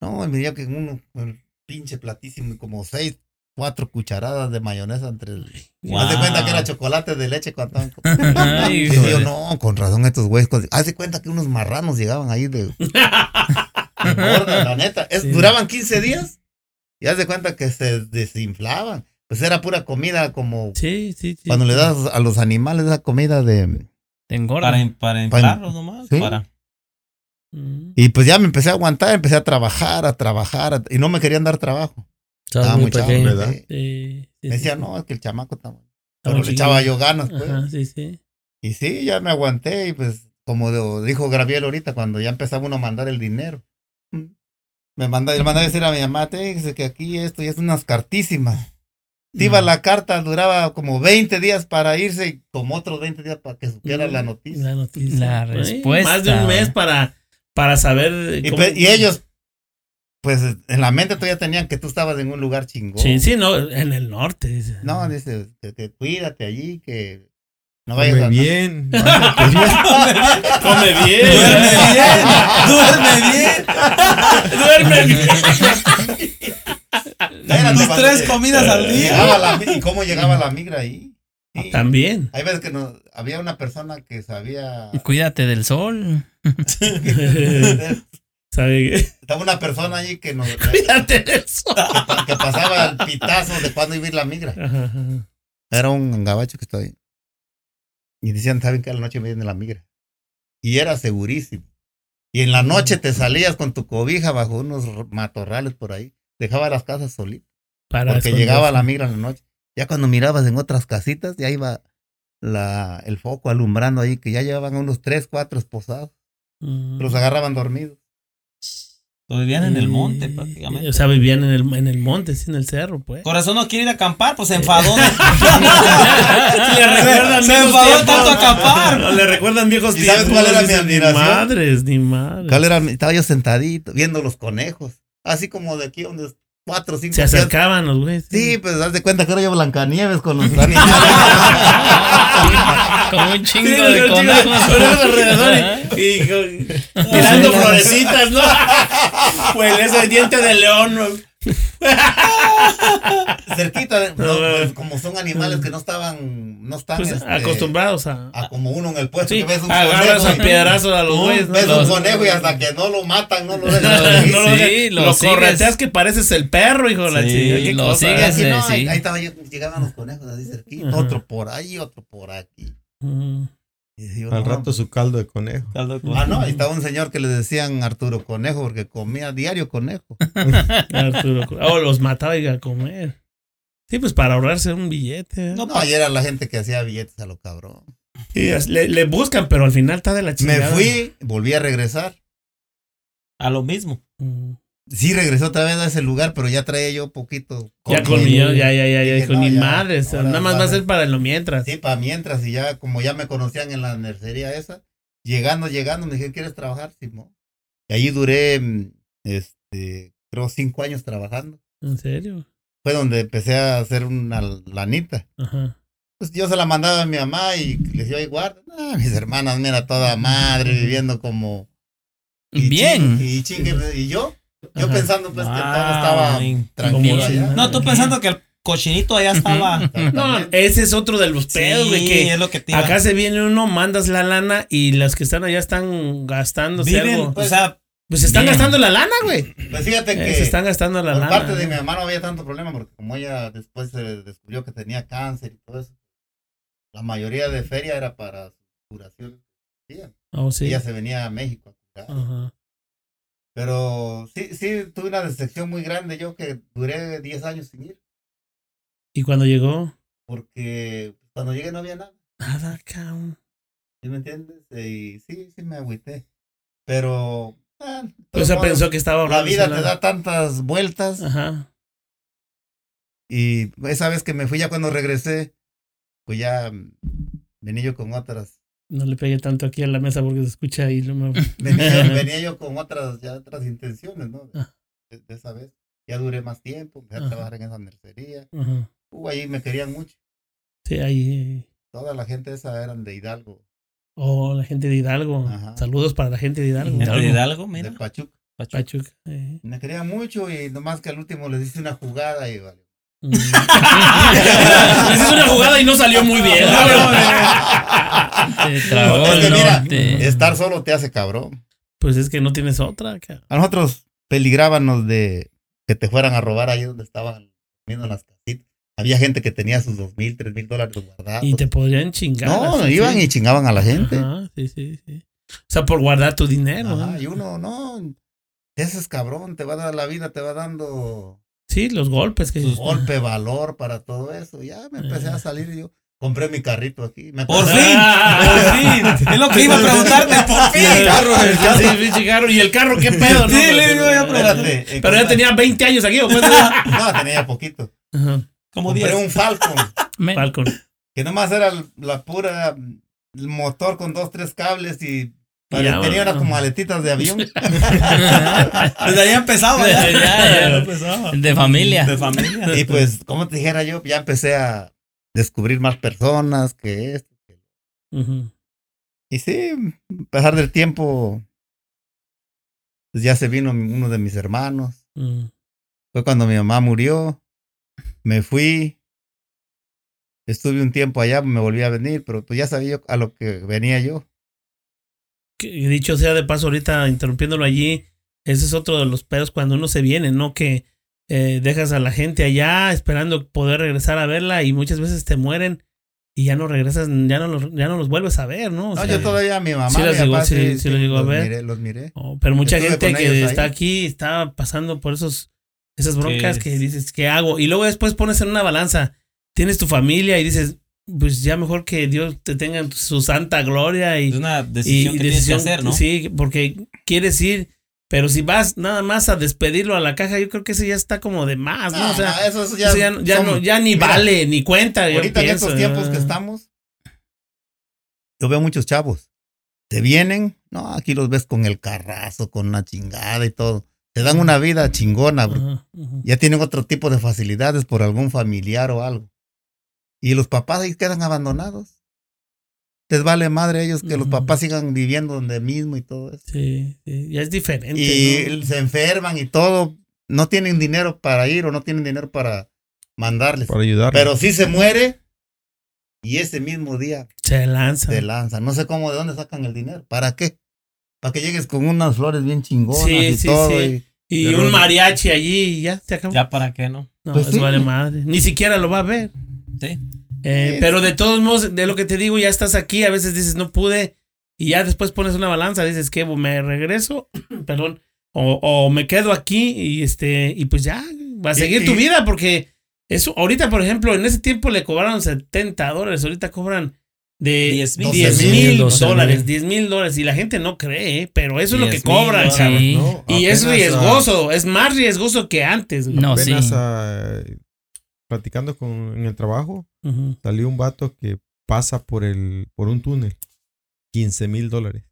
No, dio que uno, un pinche platísimo, como seis, cuatro cucharadas de mayonesa entre el... Wow. Haz de cuenta que era chocolate de leche cuando estaban... Ay, Y yo, no, con razón estos con- Haz de cuenta que unos marranos llegaban ahí de... de gorda, la neta. Es- Sí. Duraban 15 días y haz de cuenta que se desinflaban. Pues era pura comida como... Sí, sí, sí. Cuando le das a los animales esa comida de... Te engorda. Para, para inflarlos nomás. Sí. Para. Mm. Y pues ya me empecé a aguantar, empecé a trabajar, a trabajar, a- y no me querían dar trabajo. Estabas Estaba muy muy chavo, pequeño. ¿verdad? sí. Sí, sí, Me decía, sí. no, es que el chamaco está bueno. Estaba Pero le echaba yo ganas, pues. Ajá, sí, sí. Y sí, ya me aguanté y pues, como dijo Gabriel ahorita, cuando ya empezaba uno a mandar el dinero. Mm, Me manda, le mandaba a decir a mi mamá, "Te, dice que aquí esto y es unas cartísimas. Te iba la carta, duraba como 20 días para irse y como otros 20 días para que supiera la noticia. La noticia. La Ay, respuesta. Más de un mes para, para saber. Y, cómo- pues, y ellos, pues en la mente todavía tenían que tú estabas en un lugar chingón. Sí, sí, no, en el norte. dice. No, dice, que, que cuídate allí, que no vayas Come a... bien. Come bien. Duerme bien. Duerme bien. Tus cuando tres comidas al día. ¿Y cómo llegaba la migra ahí? Sí. También. Hay veces que no, había una persona que sabía. Cuídate del sol. ¿Sabe qué? Estaba una persona allí que nos Cuídate de eso. pa- que pasaba el pitazo de cuándo iba a ir la migra. Ajá, ajá. Era un gabacho que estaba ahí. Y decían, ¿saben que a la noche viene la migra? Y era segurísimo. Y en la noche te salías con tu cobija bajo unos matorrales por ahí. Dejaba las casas solitas. Para Porque llegaba la migra en la noche. Ya cuando mirabas en otras casitas, ya iba la, el foco alumbrando ahí, que ya llevaban unos tres, cuatro esposados. Mm. Los agarraban dormidos. Pues vivían en el monte Sí. prácticamente. O sea, vivían en el, en el monte, sí, en el cerro, pues. Corazón no quiere ir a acampar, pues se enfadó. Le recuerdan se enfadó tiempos. tanto a acampar. Le recuerdan viejos ¿Y sabes tiempos. cuál era mi admiración? Ni madres, ni madres. ¿Cuál era? Estaba yo sentadito, viendo los conejos. Así como de aquí donde cuatro cinco Se acercaban los güeyes. Sí, pues haz de cuenta que era yo Blancanieves con los animales. Con un chingo de conejos. conejos alrededor y, y con- tirando florecitas, ¿no? Pues ese diente de león. ¿no? Cerquita, de- no, pues, como son animales que no estaban, no están Pues este, acostumbrados a. a como uno en el puesto Sí, que ves un agarras conejo a y- piedrazos a los No, güeyes. ¿no? ves Los- un conejo y hasta que no lo matan, no lo No, dejan. no, Sí, Sí, lo, lo correteas que pareces el perro, hijo de la Sí, chingada. qué lo cosa. Sigues. aquí no, sí. ahí, ahí estaba yo, llegaban los conejos así cerquita, Ajá. otro por ahí, otro por aquí. Mm. Y Al no, rato su caldo de conejo. Ah, no, ahí estaba un señor que le decían Arturo Conejo porque comía diario conejo. Arturo. Oh, los mataba y a comer. Sí, pues para ahorrarse un billete. ¿eh? No, ayer era la gente que hacía billetes a lo cabrón. Y le, le buscan, pero al final está de la Me chingada. fui, volví a regresar. A lo mismo. Mm. Sí, regresé otra vez a ese lugar, pero ya traía yo poquito. Ya con mi, ya, ya, ya, ya, Dije, con no, mi ya, madre. nada más va a ser para lo mientras. Sí, para mientras, y ya, como ya me conocían en la nercería esa, llegando, llegando, me dijeron, ¿quieres trabajar? Simón. Y allí duré, mm, este, creo, cinco años trabajando. ¿En serio? Fue donde empecé a hacer una lanita. Ajá. Pues yo se la mandaba a mi mamá y le decía, guarda. No, mis hermanas, mira, toda madre, viviendo como... y Bien. chingue, y chingue, y yo, yo Ajá. pensando pues que todo estaba tranquilo allá. No, tú pensando que el cochinito allá estaba. No, ese es otro de los pedos, güey, Sí, que es lo que te acá se viene uno, mandas la lana y los que están allá están gastando Viven, algo. o sea, Pues se están bien. gastando la lana, güey. Pues fíjate Eh, que se están gastando la por lana. parte de mi mamá no había tanto problema porque como ella después se descubrió que tenía cáncer y todo eso, la mayoría de feria era para su curación. Oh, sí. Ella se venía a México a curar. Ajá. Pero sí, sí, tuve una decepción muy grande yo que duré 10 años sin ir Y cuando llegó, porque cuando llegué no había nada. nada, cabrón. ¿Sí me entiendes? Y sí, sí me agüité. Pero... de O sea, pensó que estaba La vida te da tantas vueltas. Ajá. Y esa vez que me fui ya cuando regresé, pues ya venía yo con otras. No le pegué tanto aquí a la mesa porque se escucha ahí. Lo Venía, venía yo con otras, ya otras intenciones, ¿no? Ah. De, de esa vez. Ya duré más tiempo, empecé a Ajá. trabajar en esa mercería. Ajá. Uh, ahí me querían mucho. Sí, ahí. Toda la gente esa eran de Hidalgo, Oh, la gente de Hidalgo. Ajá. Saludos para la gente de Hidalgo. De Hidalgo, mira. de Pachuca. Pachuca. eh. Me querían mucho y nomás que al último les hice una jugada y vale. Mm. Les una jugada y no salió muy bien. Te tragó Es que el mira, norte. Estar solo te hace cabrón. Pues es que no tienes otra. cabrón. A nosotros peligrábamos de que te fueran a robar ahí donde estaban viendo las casitas. Había gente que tenía sus dos mil, tres mil dólares guardados. Y te podrían chingar. no, así, iban sí. y chingaban a la gente. Ajá, sí, sí, sí. O sea, por guardar tu dinero. Ajá, y uno, no, ese es cabrón, te va a dar la vida, te va dando Sí, los golpes que. golpe, valor para todo eso. Ya me empecé a salir y yo compré mi carrito aquí. Me Por compré- fin, por fin. Es lo que iba a preguntarte, por el fin. carro, el carro, sí, pinche carro. Y el carro, qué pedo, ¿no? Sí, le digo, ya, Espérate. eh, Pero ya compré- tenía 20 años aquí, ¿o cuánto? No, tenía poquito. Como Compré 10. un Falcon, Falcon. que nomás era la pura el motor con dos, tres cables y Ya, tenía unas como aletitas de avión. Desde ahí empezaba. Ya, Ya, ya. ya empezaba. De familia. De familia. y pues, como te dijera yo, ya empecé a descubrir más personas que esto. Y sí, a pasar del tiempo, pues ya se vino uno de mis hermanos. Mm. Fue cuando mi mamá murió. Me fui. Estuve un tiempo allá, me volví a venir, pero pues ya sabía yo a lo que venía yo. Que dicho sea de paso, ahorita interrumpiéndolo allí, ese es otro de los pedos cuando uno se viene, ¿no? Que eh, dejas a la gente allá esperando poder regresar a verla y muchas veces te mueren y ya no regresas, ya no los, ya no los vuelves a ver, ¿no? O No, sea, yo todavía a mi mamá. sí llegó- papá, sí- sí lo llegó a los ver. Miré, los miré. oh, pero mucha Estuve gente que está ahí. aquí está pasando por esos, esas broncas Sí. que dices, ¿qué hago? Y luego después pones en una balanza, tienes tu familia y dices, pues ya mejor que Dios te tenga en su santa gloria y Es una decisión que tienes que hacer, ¿no? Sí, porque quieres ir, pero si vas nada más a despedirlo a la caja, yo creo que ese ya está como de más, ¿no? O sea, no, eso, eso ya, eso ya, ya son- no, ya ni Mira, vale, ni cuenta. yo Ahorita en estos tiempos ¿no? que estamos, yo veo muchos chavos. Te vienen, no, aquí los ves con el carrazo, con una chingada y todo. Te dan una vida chingona, bro. Ya tienen otro tipo de facilidades por algún familiar o algo. Y los papás ahí quedan abandonados. Les vale madre a ellos que los papás sigan viviendo donde mismo y todo eso. Sí, sí, ya es diferente. Y ¿no? se enferman y todo. No tienen dinero para ir o no tienen dinero para mandarles. Para ayudar. Pero si se muere y ese mismo día Se lanza. te lanzan. No sé cómo, de dónde sacan el dinero. ¿Para qué? Para que llegues con unas flores bien chingonas Sí, y sí, todo. sí. y- un mariachi allí y ya se acabó. Ya para qué, ¿no? No, Pues eso sí. vale madre. Ni siquiera lo va a ver. Sí. Eh, Sí. pero de todos modos, de lo que te digo, ya estás aquí, a veces dices no pude, y ya después pones una balanza, dices que me regreso, perdón, o, o me quedo aquí y este, y pues ya, va a seguir y- tu vida, porque eso, ahorita, por ejemplo, en ese tiempo le cobraron 70 dólares, ahorita cobran de 10 mil. 10 12 mil mil, 12 dólares, mil. 10 mil dólares, y la gente no cree, ¿eh? pero eso es lo que 10 mil cobran. Sí. No, Y es apenas, ah, riesgoso, es más riesgoso que antes. No, sí. apenas, ah, platicando con, en el trabajo, salió un vato que pasa por el por un túnel. 15 mil dólares.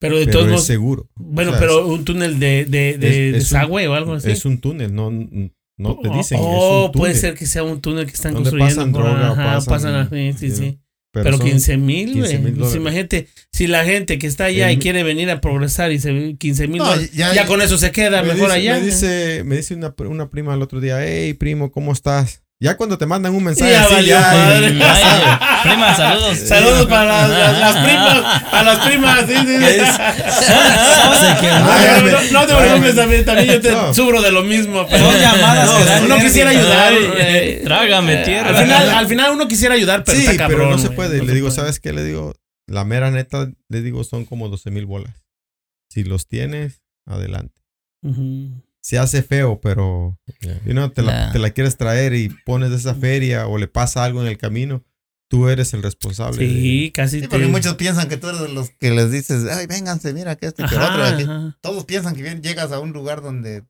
Pero de todos modos, seguro. bueno, O sea, pero un túnel de, de, de, Es- es un- desagüe o algo así. Es un túnel, no, no te dicen. Oh, es un túnel. puede ser que sea un túnel que están Donde construyendo. pasan droga, ajá, pasan- pasan sí. sí. Pero, son 15 mil, 15,000 güey. Pues imagínate, si la gente que está allá y quiere venir a progresar y se ve 15 mil No, ya- ya, con eso se queda me mejor dice, allá. Me dice, me dice una, una prima el otro día, hey primo, ¿cómo estás? Ya cuando te mandan un mensaje Ya así, valió ya, madre. ya prima, saludos. Saludos para las, las- las primas, a las primas. Sí, sí, quemó. Ah, no, no te preocupes, también, también yo te No. sufro de lo mismo. Pero Son llamadas que dan uno quisiera ayudar. Ay, eh, trágame eh, tierra. Al final, al final uno quisiera ayudar, pero sí, está cabrón. pero no se puede. no le se digo, puede. ¿sabes qué? Le digo, la mera neta, le digo, son como 12 mil bolas. Si los tienes, adelante. Ujú. Se hace feo, pero you know, te, la, La- te la quieres traer y pones de esa feria o le pasa algo en el camino, tú eres el responsable. de- Sí, casi. Sí, te- porque muchos piensan que tú eres de los que les dices, ay, vénganse, mira que esto y que Ajá, otro. y aquí". ajá. Todos piensan que bien llegas a un lugar donde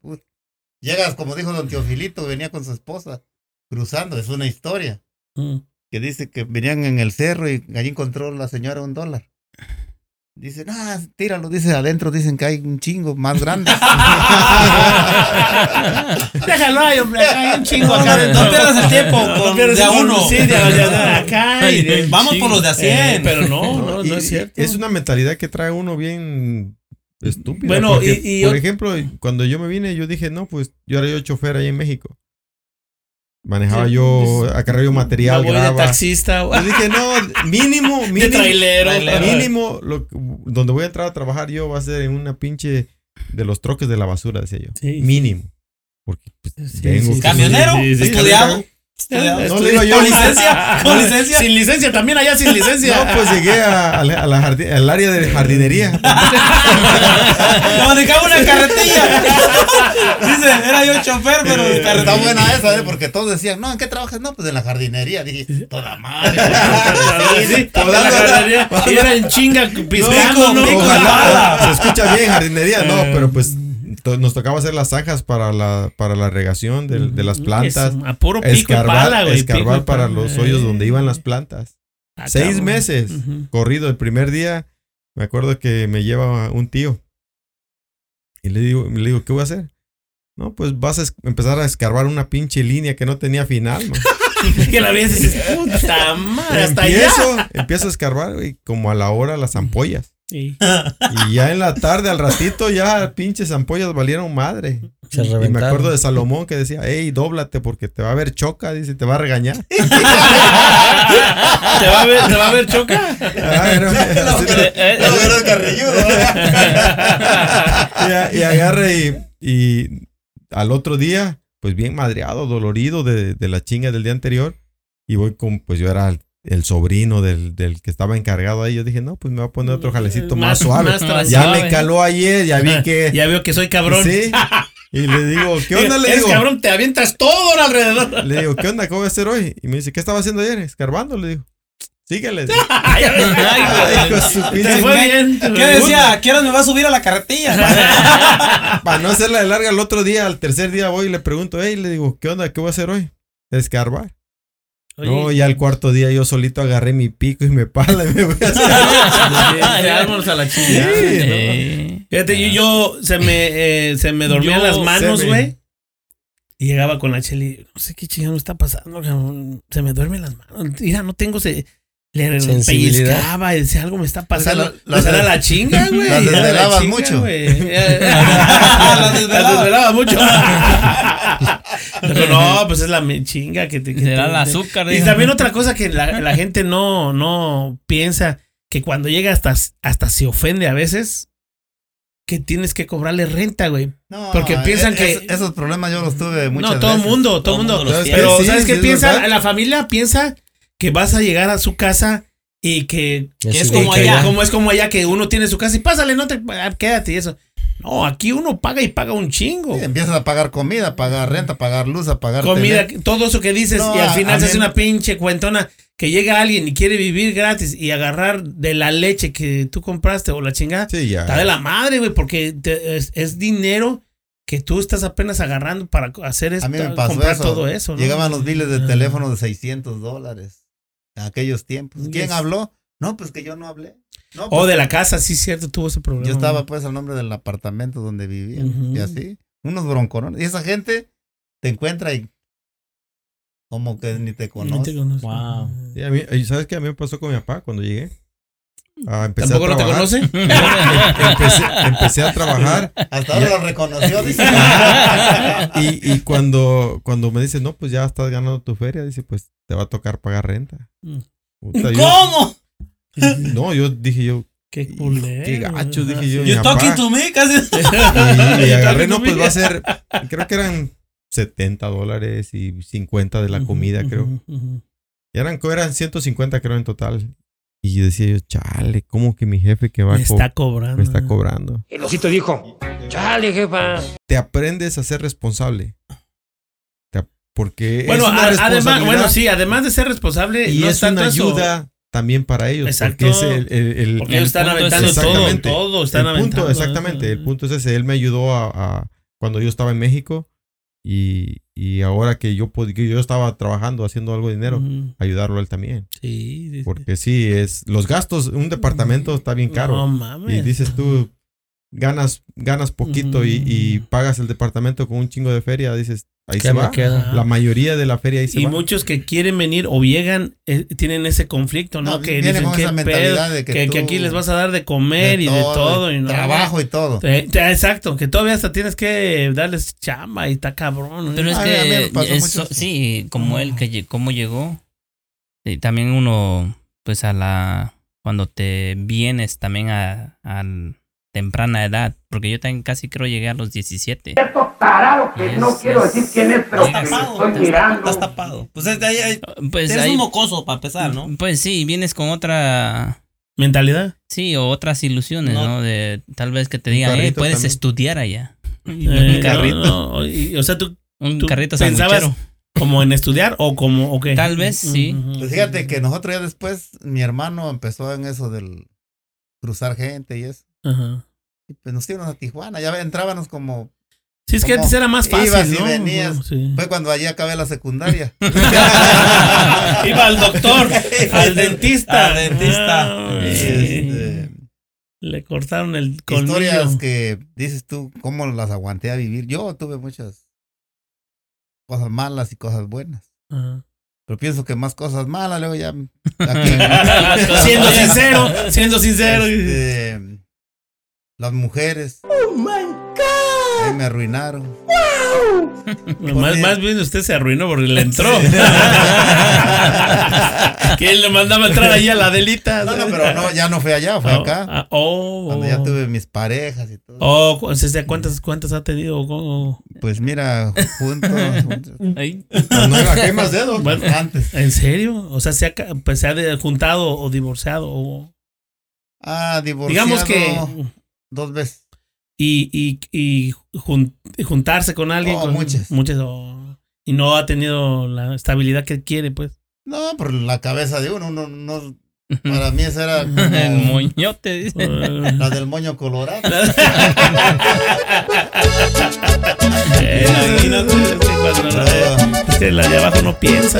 llegas, como dijo don Teofilito, venía con su esposa cruzando, es una historia Mm. que dice que venían en el cerro y allí encontró la señora un dólar. Dice, no, tíralo, dice, adentro dicen que hay un chingo más grande. Déjalo ahí, hombre. Acá hay un chingo acá No, adentro. no pierdas el tiempo No de el uno. Sí, de, acá. de- Vamos por los de a 100. Eh, pero no, no, Y- no es y- cierto. Es una mentalidad que trae uno bien estúpida. Bueno, porque, y- y por yo- ejemplo, cuando yo me vine, yo dije, no, pues yo era yo chofer ahí en México. Manejaba Sí, yo, acarreo material, voy de graba. taxista. Yo dije, no, mínimo, De mínimo. trailero. Mínimo, lo, donde voy a entrar a trabajar yo va a ser en una pinche de los troques de la basura, decía yo. Sí. Mínimo. Porque pues, Sí, vengo. sí, ¿Camionero? sí, ¿Estudiado? No le digo yo. ¿Con licencia? ¿Con licencia? Sin licencia, también allá sin licencia. No, pues llegué a, a la- a la jardi- al área de jardinería. Manejaba una carretilla. Dice, era yo chofer, pero de Está carretilla. buena esa, ¿eh? Porque todos decían, no, ¿en qué trabajas? No, pues en la jardinería. Dije, toda madre. Sí, podando la jardinería. Y era en chinga piscando, ¿no? pico, Ojalá, se escucha bien jardinería, no, pero pues nos tocaba hacer las zanjas para la, para la regación de, de las plantas. Es a puro pico y Escarbar, pala, güey. escarbar para los hoyos donde iban las plantas. Ah, Seis meses corrido. El primer día, me acuerdo que me lleva un tío. Y le digo, le digo, ¿qué voy a hacer? No, pues vas a empezar a escarbar una pinche línea que no tenía final, ¿no? que la ves y dices, puta madre, hasta allá. empiezo, empiezo a escarbar, güey, como a la hora las ampollas. Sí. Y ya en la tarde, al ratito, ya pinches ampollas valieron madre. Se Y me acuerdo de Salomón que decía, hey, dóblate porque te va a ver choca, dice, te va a regañar. ¿Te va a ver, te va a ver choca? Ah, No, era el carrilludo. y, y agarre y, y al otro día, pues bien madreado, dolorido de, de la chinga del día anterior. Y voy con, pues yo era el, sobrino del, del que estaba encargado ahí. Yo dije, no, pues me voy a poner otro jalecito más, Más- suave. más ya suave. me caló ayer, ya vi que... Ya veo que soy cabrón. Sí. Y le digo, ¿qué onda? Le digo, cabrón, te avientas todo alrededor. le digo, ¿qué onda? ¿Cómo voy a hacer hoy? Y me dice, ¿qué estaba haciendo ayer? Escarbando, le digo. Síguele. ¿Qué decía? ¿A qué hora me va a subir a la carretilla? Para no hacerla de larga, el otro día, al tercer día voy y le pregunto, hey, le digo, ¿qué onda? ¿Qué voy a hacer hoy? Escarbar. Oye, No, ya el cuarto día yo solito agarré mi pico y me pala y me voy a vámonos a la chingada. Sí, ¿no? Eh, Fíjate, yo, yo se me, eh, se me dormían las manos, güey. Y llegaba con la cheli. No sé qué chingado me está pasando, cabrón. Se me duermen las manos. Mira, no tengo se. Le pellizcaba y decía algo me está pasando. O sea, Pues la- era la- la chinga, güey. la Era la desvelabas mucho. güey. la desvelaba mucho. Pero no, pues es la chinga que te. que Será te- el azúcar. y también otra cosa que la, la gente no, no piensa, que cuando llega hasta, hasta se ofende a veces, que tienes que cobrarle renta, güey. No, Porque piensan es- que- es- esos problemas yo los tuve muchas No, todo el veces. mundo, todo Todo el mundo. mundo. Pero, Sí, ¿sabes sí, qué es piensa? La familia piensa que vas a llegar a su casa y que Es es como allá, allá. como es como allá que uno tiene su casa y pásale, no te ah, quédate y eso. No, aquí uno paga y paga un chingo. Sí, empiezas a pagar comida, a pagar renta, a pagar luz, a pagar comida, tele. todo eso que dices No, y al final hace una pinche cuentona que llega alguien y quiere vivir gratis y agarrar de la leche que tú compraste o la chingada. Sí, ya. Está de la madre, güey, porque te- es, es dinero que tú estás apenas agarrando para hacer esto, A mí me pasó comprar eso. todo eso. ¿no? Llegaban los biles de Ah. teléfono de 600 dólares en aquellos tiempos. ¿Quién Yes. habló? No, pues que yo no hablé. No, O pues, de la casa, sí, cierto, tuvo ese problema. Yo estaba pues al nombre del apartamento donde vivía y así. Unos bronconones. Y esa gente te encuentra y como que ni te No conoce. te conozco. Wow. Sí, a mí, y ¿Sabes qué? A mí me pasó con mi papá cuando llegué. Ah, empecé ¿Tampoco a no te trabajar. conoce? empecé, empecé a trabajar Hasta ahora lo reconoció. dice. y, y cuando, cuando me dice, no, pues ya estás ganando tu feria, dice, pues te va a tocar pagar renta. Mm. Puta, yo- ¿Cómo? no, yo dije yo, Qué culero. qué gacho, dije yo. papá. talking to me, casi. Y, y agarré, no, pues va a ser, creo que eran 70 dólares y 50 de la comida, creo. Y eran, eran 150, creo, en total. Y yo decía yo, chale, ¿cómo que mi jefe que va Me co- está cobrando. me está cobrando? El osito dijo, chale, jefa. Te aprendes a ser responsable. Porque Bueno, es una a- además, bueno, sí, además de ser responsable, y no es una eso, ayuda también para ellos. Exacto. Porque es el, el- el- Porque ellos están es aventando todo, exactamente. todo están el punto, aventando. exactamente. El punto es ese. Él me ayudó a, a- cuando yo estaba en México y, y ahora que yo, que yo estaba trabajando, haciendo algo de dinero, ayudarlo a él también. Sí, sí, sí. Porque sí, es los gastos, un departamento está bien caro. No mames. y dices tú, ganas, ganas poquito y, y pagas el departamento con un chingo de feria, dices, ahí ¿Qué se va. queda? La mayoría de la feria ahí se y va. muchos que quieren venir o llegan eh, tienen ese conflicto, ¿no? No, que dicen con qué esa pedo, mentalidad de que, que aquí les vas a dar de comer y de todo. Y no. Trabajo y todo. Eh, te- exacto, que todavía hasta tienes que darles chamba y está cabrón. Pero es A mí- a mí me que pasó eso- sí, como él que lle- cómo llegó. Y también uno, pues a la cuando te vienes también a, al temprana edad, porque yo también casi creo llegué a los 17. tarado que no quiero decir quién es, pero Estás tapado, estoy estás- mirando. Estás tapado. Pues es- ahí- ahí- Pues eres ahí- un mocoso para empezar, ¿no? Pues sí, vienes con otra, Mentalidad. sí, o otras ilusiones, No. ¿no? De tal vez que te digan, eh, puedes también. estudiar allá. Eh, un carrito, no, no, y- o sea, tú un tú carrito pensabas como en estudiar o como o qué? Tal vez, sí. Pues fíjate que nosotros ya después, mi hermano empezó en eso del cruzar gente y eso. Ajá. Y pues nos íbamos a Tijuana, ya entrábamos como... Sí, es que antes era más fácil, ibas y ¿no? venías. Sí. Fue cuando allí acabé la secundaria. Iba al doctor, al dentista. Al dentista. Ah, este, Le cortaron el colmillo. historias que dices tú, ¿cómo las aguanté a vivir? Yo tuve muchas cosas malas y cosas buenas. Ajá. Pero pienso que más cosas malas, luego ya... aquí- Siendo sincero, siendo sincero. Este, las mujeres. Ahí me arruinaron. más, más bien usted se arruinó porque le entró. ¿Quién le mandaba entrar ahí a la delita? No, no, pero no, ya no fue allá, fue Oh, acá. ah, oh, Cuando ya tuve mis parejas y todo. Oh, cu- o sea, ¿cuántas, ¿cuántas ha tenido? Oh, Pues mira, juntos. juntos. Ay, No era que más dedos. Bueno, Antes. ¿En serio? O sea, se ha, pues, se ha juntado o divorciado. O, Ah, divorciado. digamos que. Dos veces. Y, y, y jun- y juntarse con alguien. Oh, con, muchas. Muchas. oh, y no ha tenido la estabilidad que quiere, pues. No, por la cabeza de uno, no, no. Para mí esa era como el moñote, dice. La del moño colorado. eh, cuando la de, la abajo no piensa.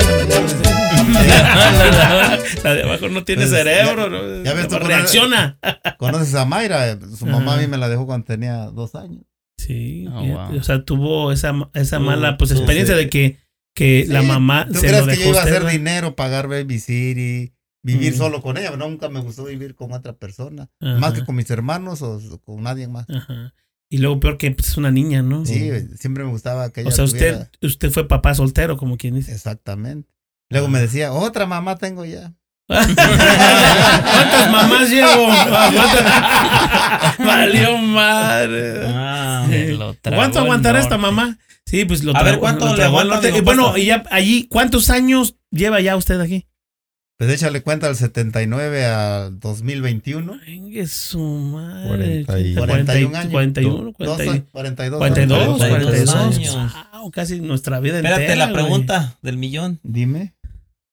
la de abajo no tiene Pues, cerebro. ya- ¿no? ya ves tú con reacciona. ¿Conoces a Mayra? Su mamá a mí me la dejó cuando tenía dos años. Sí, Oh, wow. o sea, tuvo esa, esa mala pues experiencia sí. de que, que la mamá ¿Tú se crees lo que yo iba a hacer dinero, pagar babysitter, vivir Mm. solo con ella? Nunca me gustó vivir con otra persona. Ajá. Más que con mis hermanos o con nadie más. Ajá. Y luego peor que pues, es una niña, ¿no? Sí, siempre me gustaba que ella O sea, usted, usted fue papá soltero, como quien dice. Exactamente. Luego me decía, otra mamá tengo ya. ¿Cuántas mamás llevo? ¿Cuántas- Valió madre. Ah, tragó ¿Cuánto aguantará esta mamá? Sí, pues lo A ver, ¿cuánto lo le aguanta Y bueno, y ya allí, ¿cuántos años lleva ya usted aquí? Pues échale cuenta del 79 al 2021. Venga, su madre. 40 y- 41 años. 41, Dos- 40 42. 42, 42 42 años. Wow, casi nuestra vida Espérate, entera. la güey. pregunta del millón. Dime.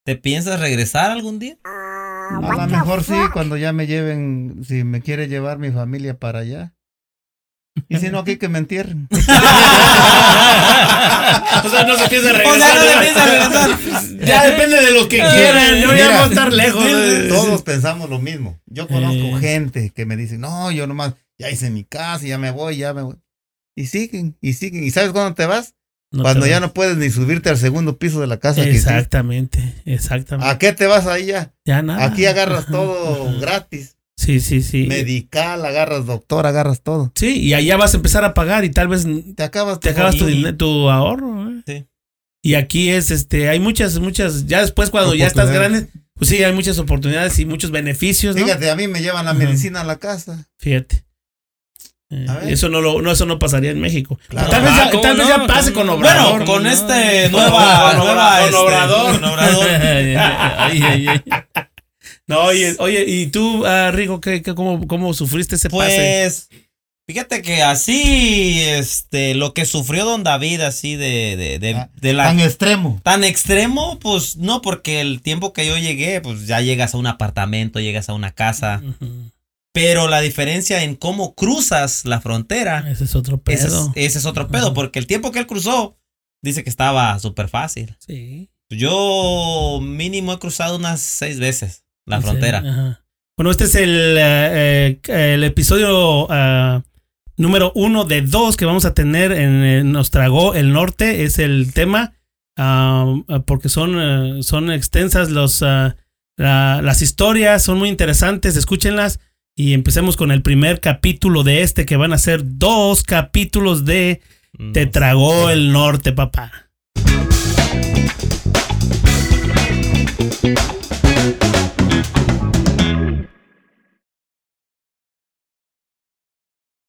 ¿Te piensas regresar algún día? A lo mejor sí, cuando ya me lleven, si me quiere llevar mi familia para allá. Y si no, aquí que me entierren. o sea, no se piensa O regresar. sea, no piensas regresar. Ya depende de lo que quieran. No, ya Mira, a estar lejos. de- Todos pensamos lo mismo. Yo conozco Eh. gente que me dice, no, yo nomás ya hice mi casa, ya me voy, ya me voy. Y siguen, y siguen. ¿Y sabes cuándo te vas? No cuando ya no puedes ni subirte al segundo piso de la casa que. Exactamente, exactamente. ¿A qué te vas ahí ya? ya nada. Aquí agarras todo gratis. Sí, sí, sí. Medical, agarras doctor, agarras todo. Sí, y allá vas a empezar a pagar y tal vez Te acabas te acabas tu, tu ahorro. ¿eh? Sí. Y aquí es, este, hay muchas, muchas, ya después cuando ya estás grande, pues sí, hay muchas oportunidades y muchos beneficios, ¿no? Fíjate, a mí me llevan la Ajá. medicina a la casa. Fíjate. Eh, eso no lo, no, eso no pasaría en México. Claro. Tal vez, Ah, ya, ya pase ¿Cómo con no? Obrador. Bueno, con no. este nueva, con este, Obrador. con Obrador. Ay, ay, ay. No, oye, oye, ¿y tú, ah, Rigo, qué, qué- cómo, cómo sufriste ese pase? Pues, fíjate que así, este, lo que sufrió Don David, así de, de, de, Ah, de la Tan extremo. Tan extremo, pues no, porque el tiempo que yo llegué, pues ya llegas a un apartamento, llegas a una casa. Ujú. Pero la diferencia en cómo cruzas la frontera, Ese es otro ese es, pedo. ese es otro pedo, porque el tiempo que él cruzó, dice que estaba súper fácil. Sí. Yo mínimo he cruzado unas seis veces la Sí, frontera. ajá. Bueno, este es el, eh, eh, el episodio ah, número uno de dos que vamos a tener en, eh, Nos Tragó el Norte. Es el tema, ah, ah, porque son, son extensas los, ah, la- las historias, son muy interesantes, escúchenlas y empecemos con el primer capítulo de este, que van a ser dos capítulos de. Mm, Te tragó el norte, papá.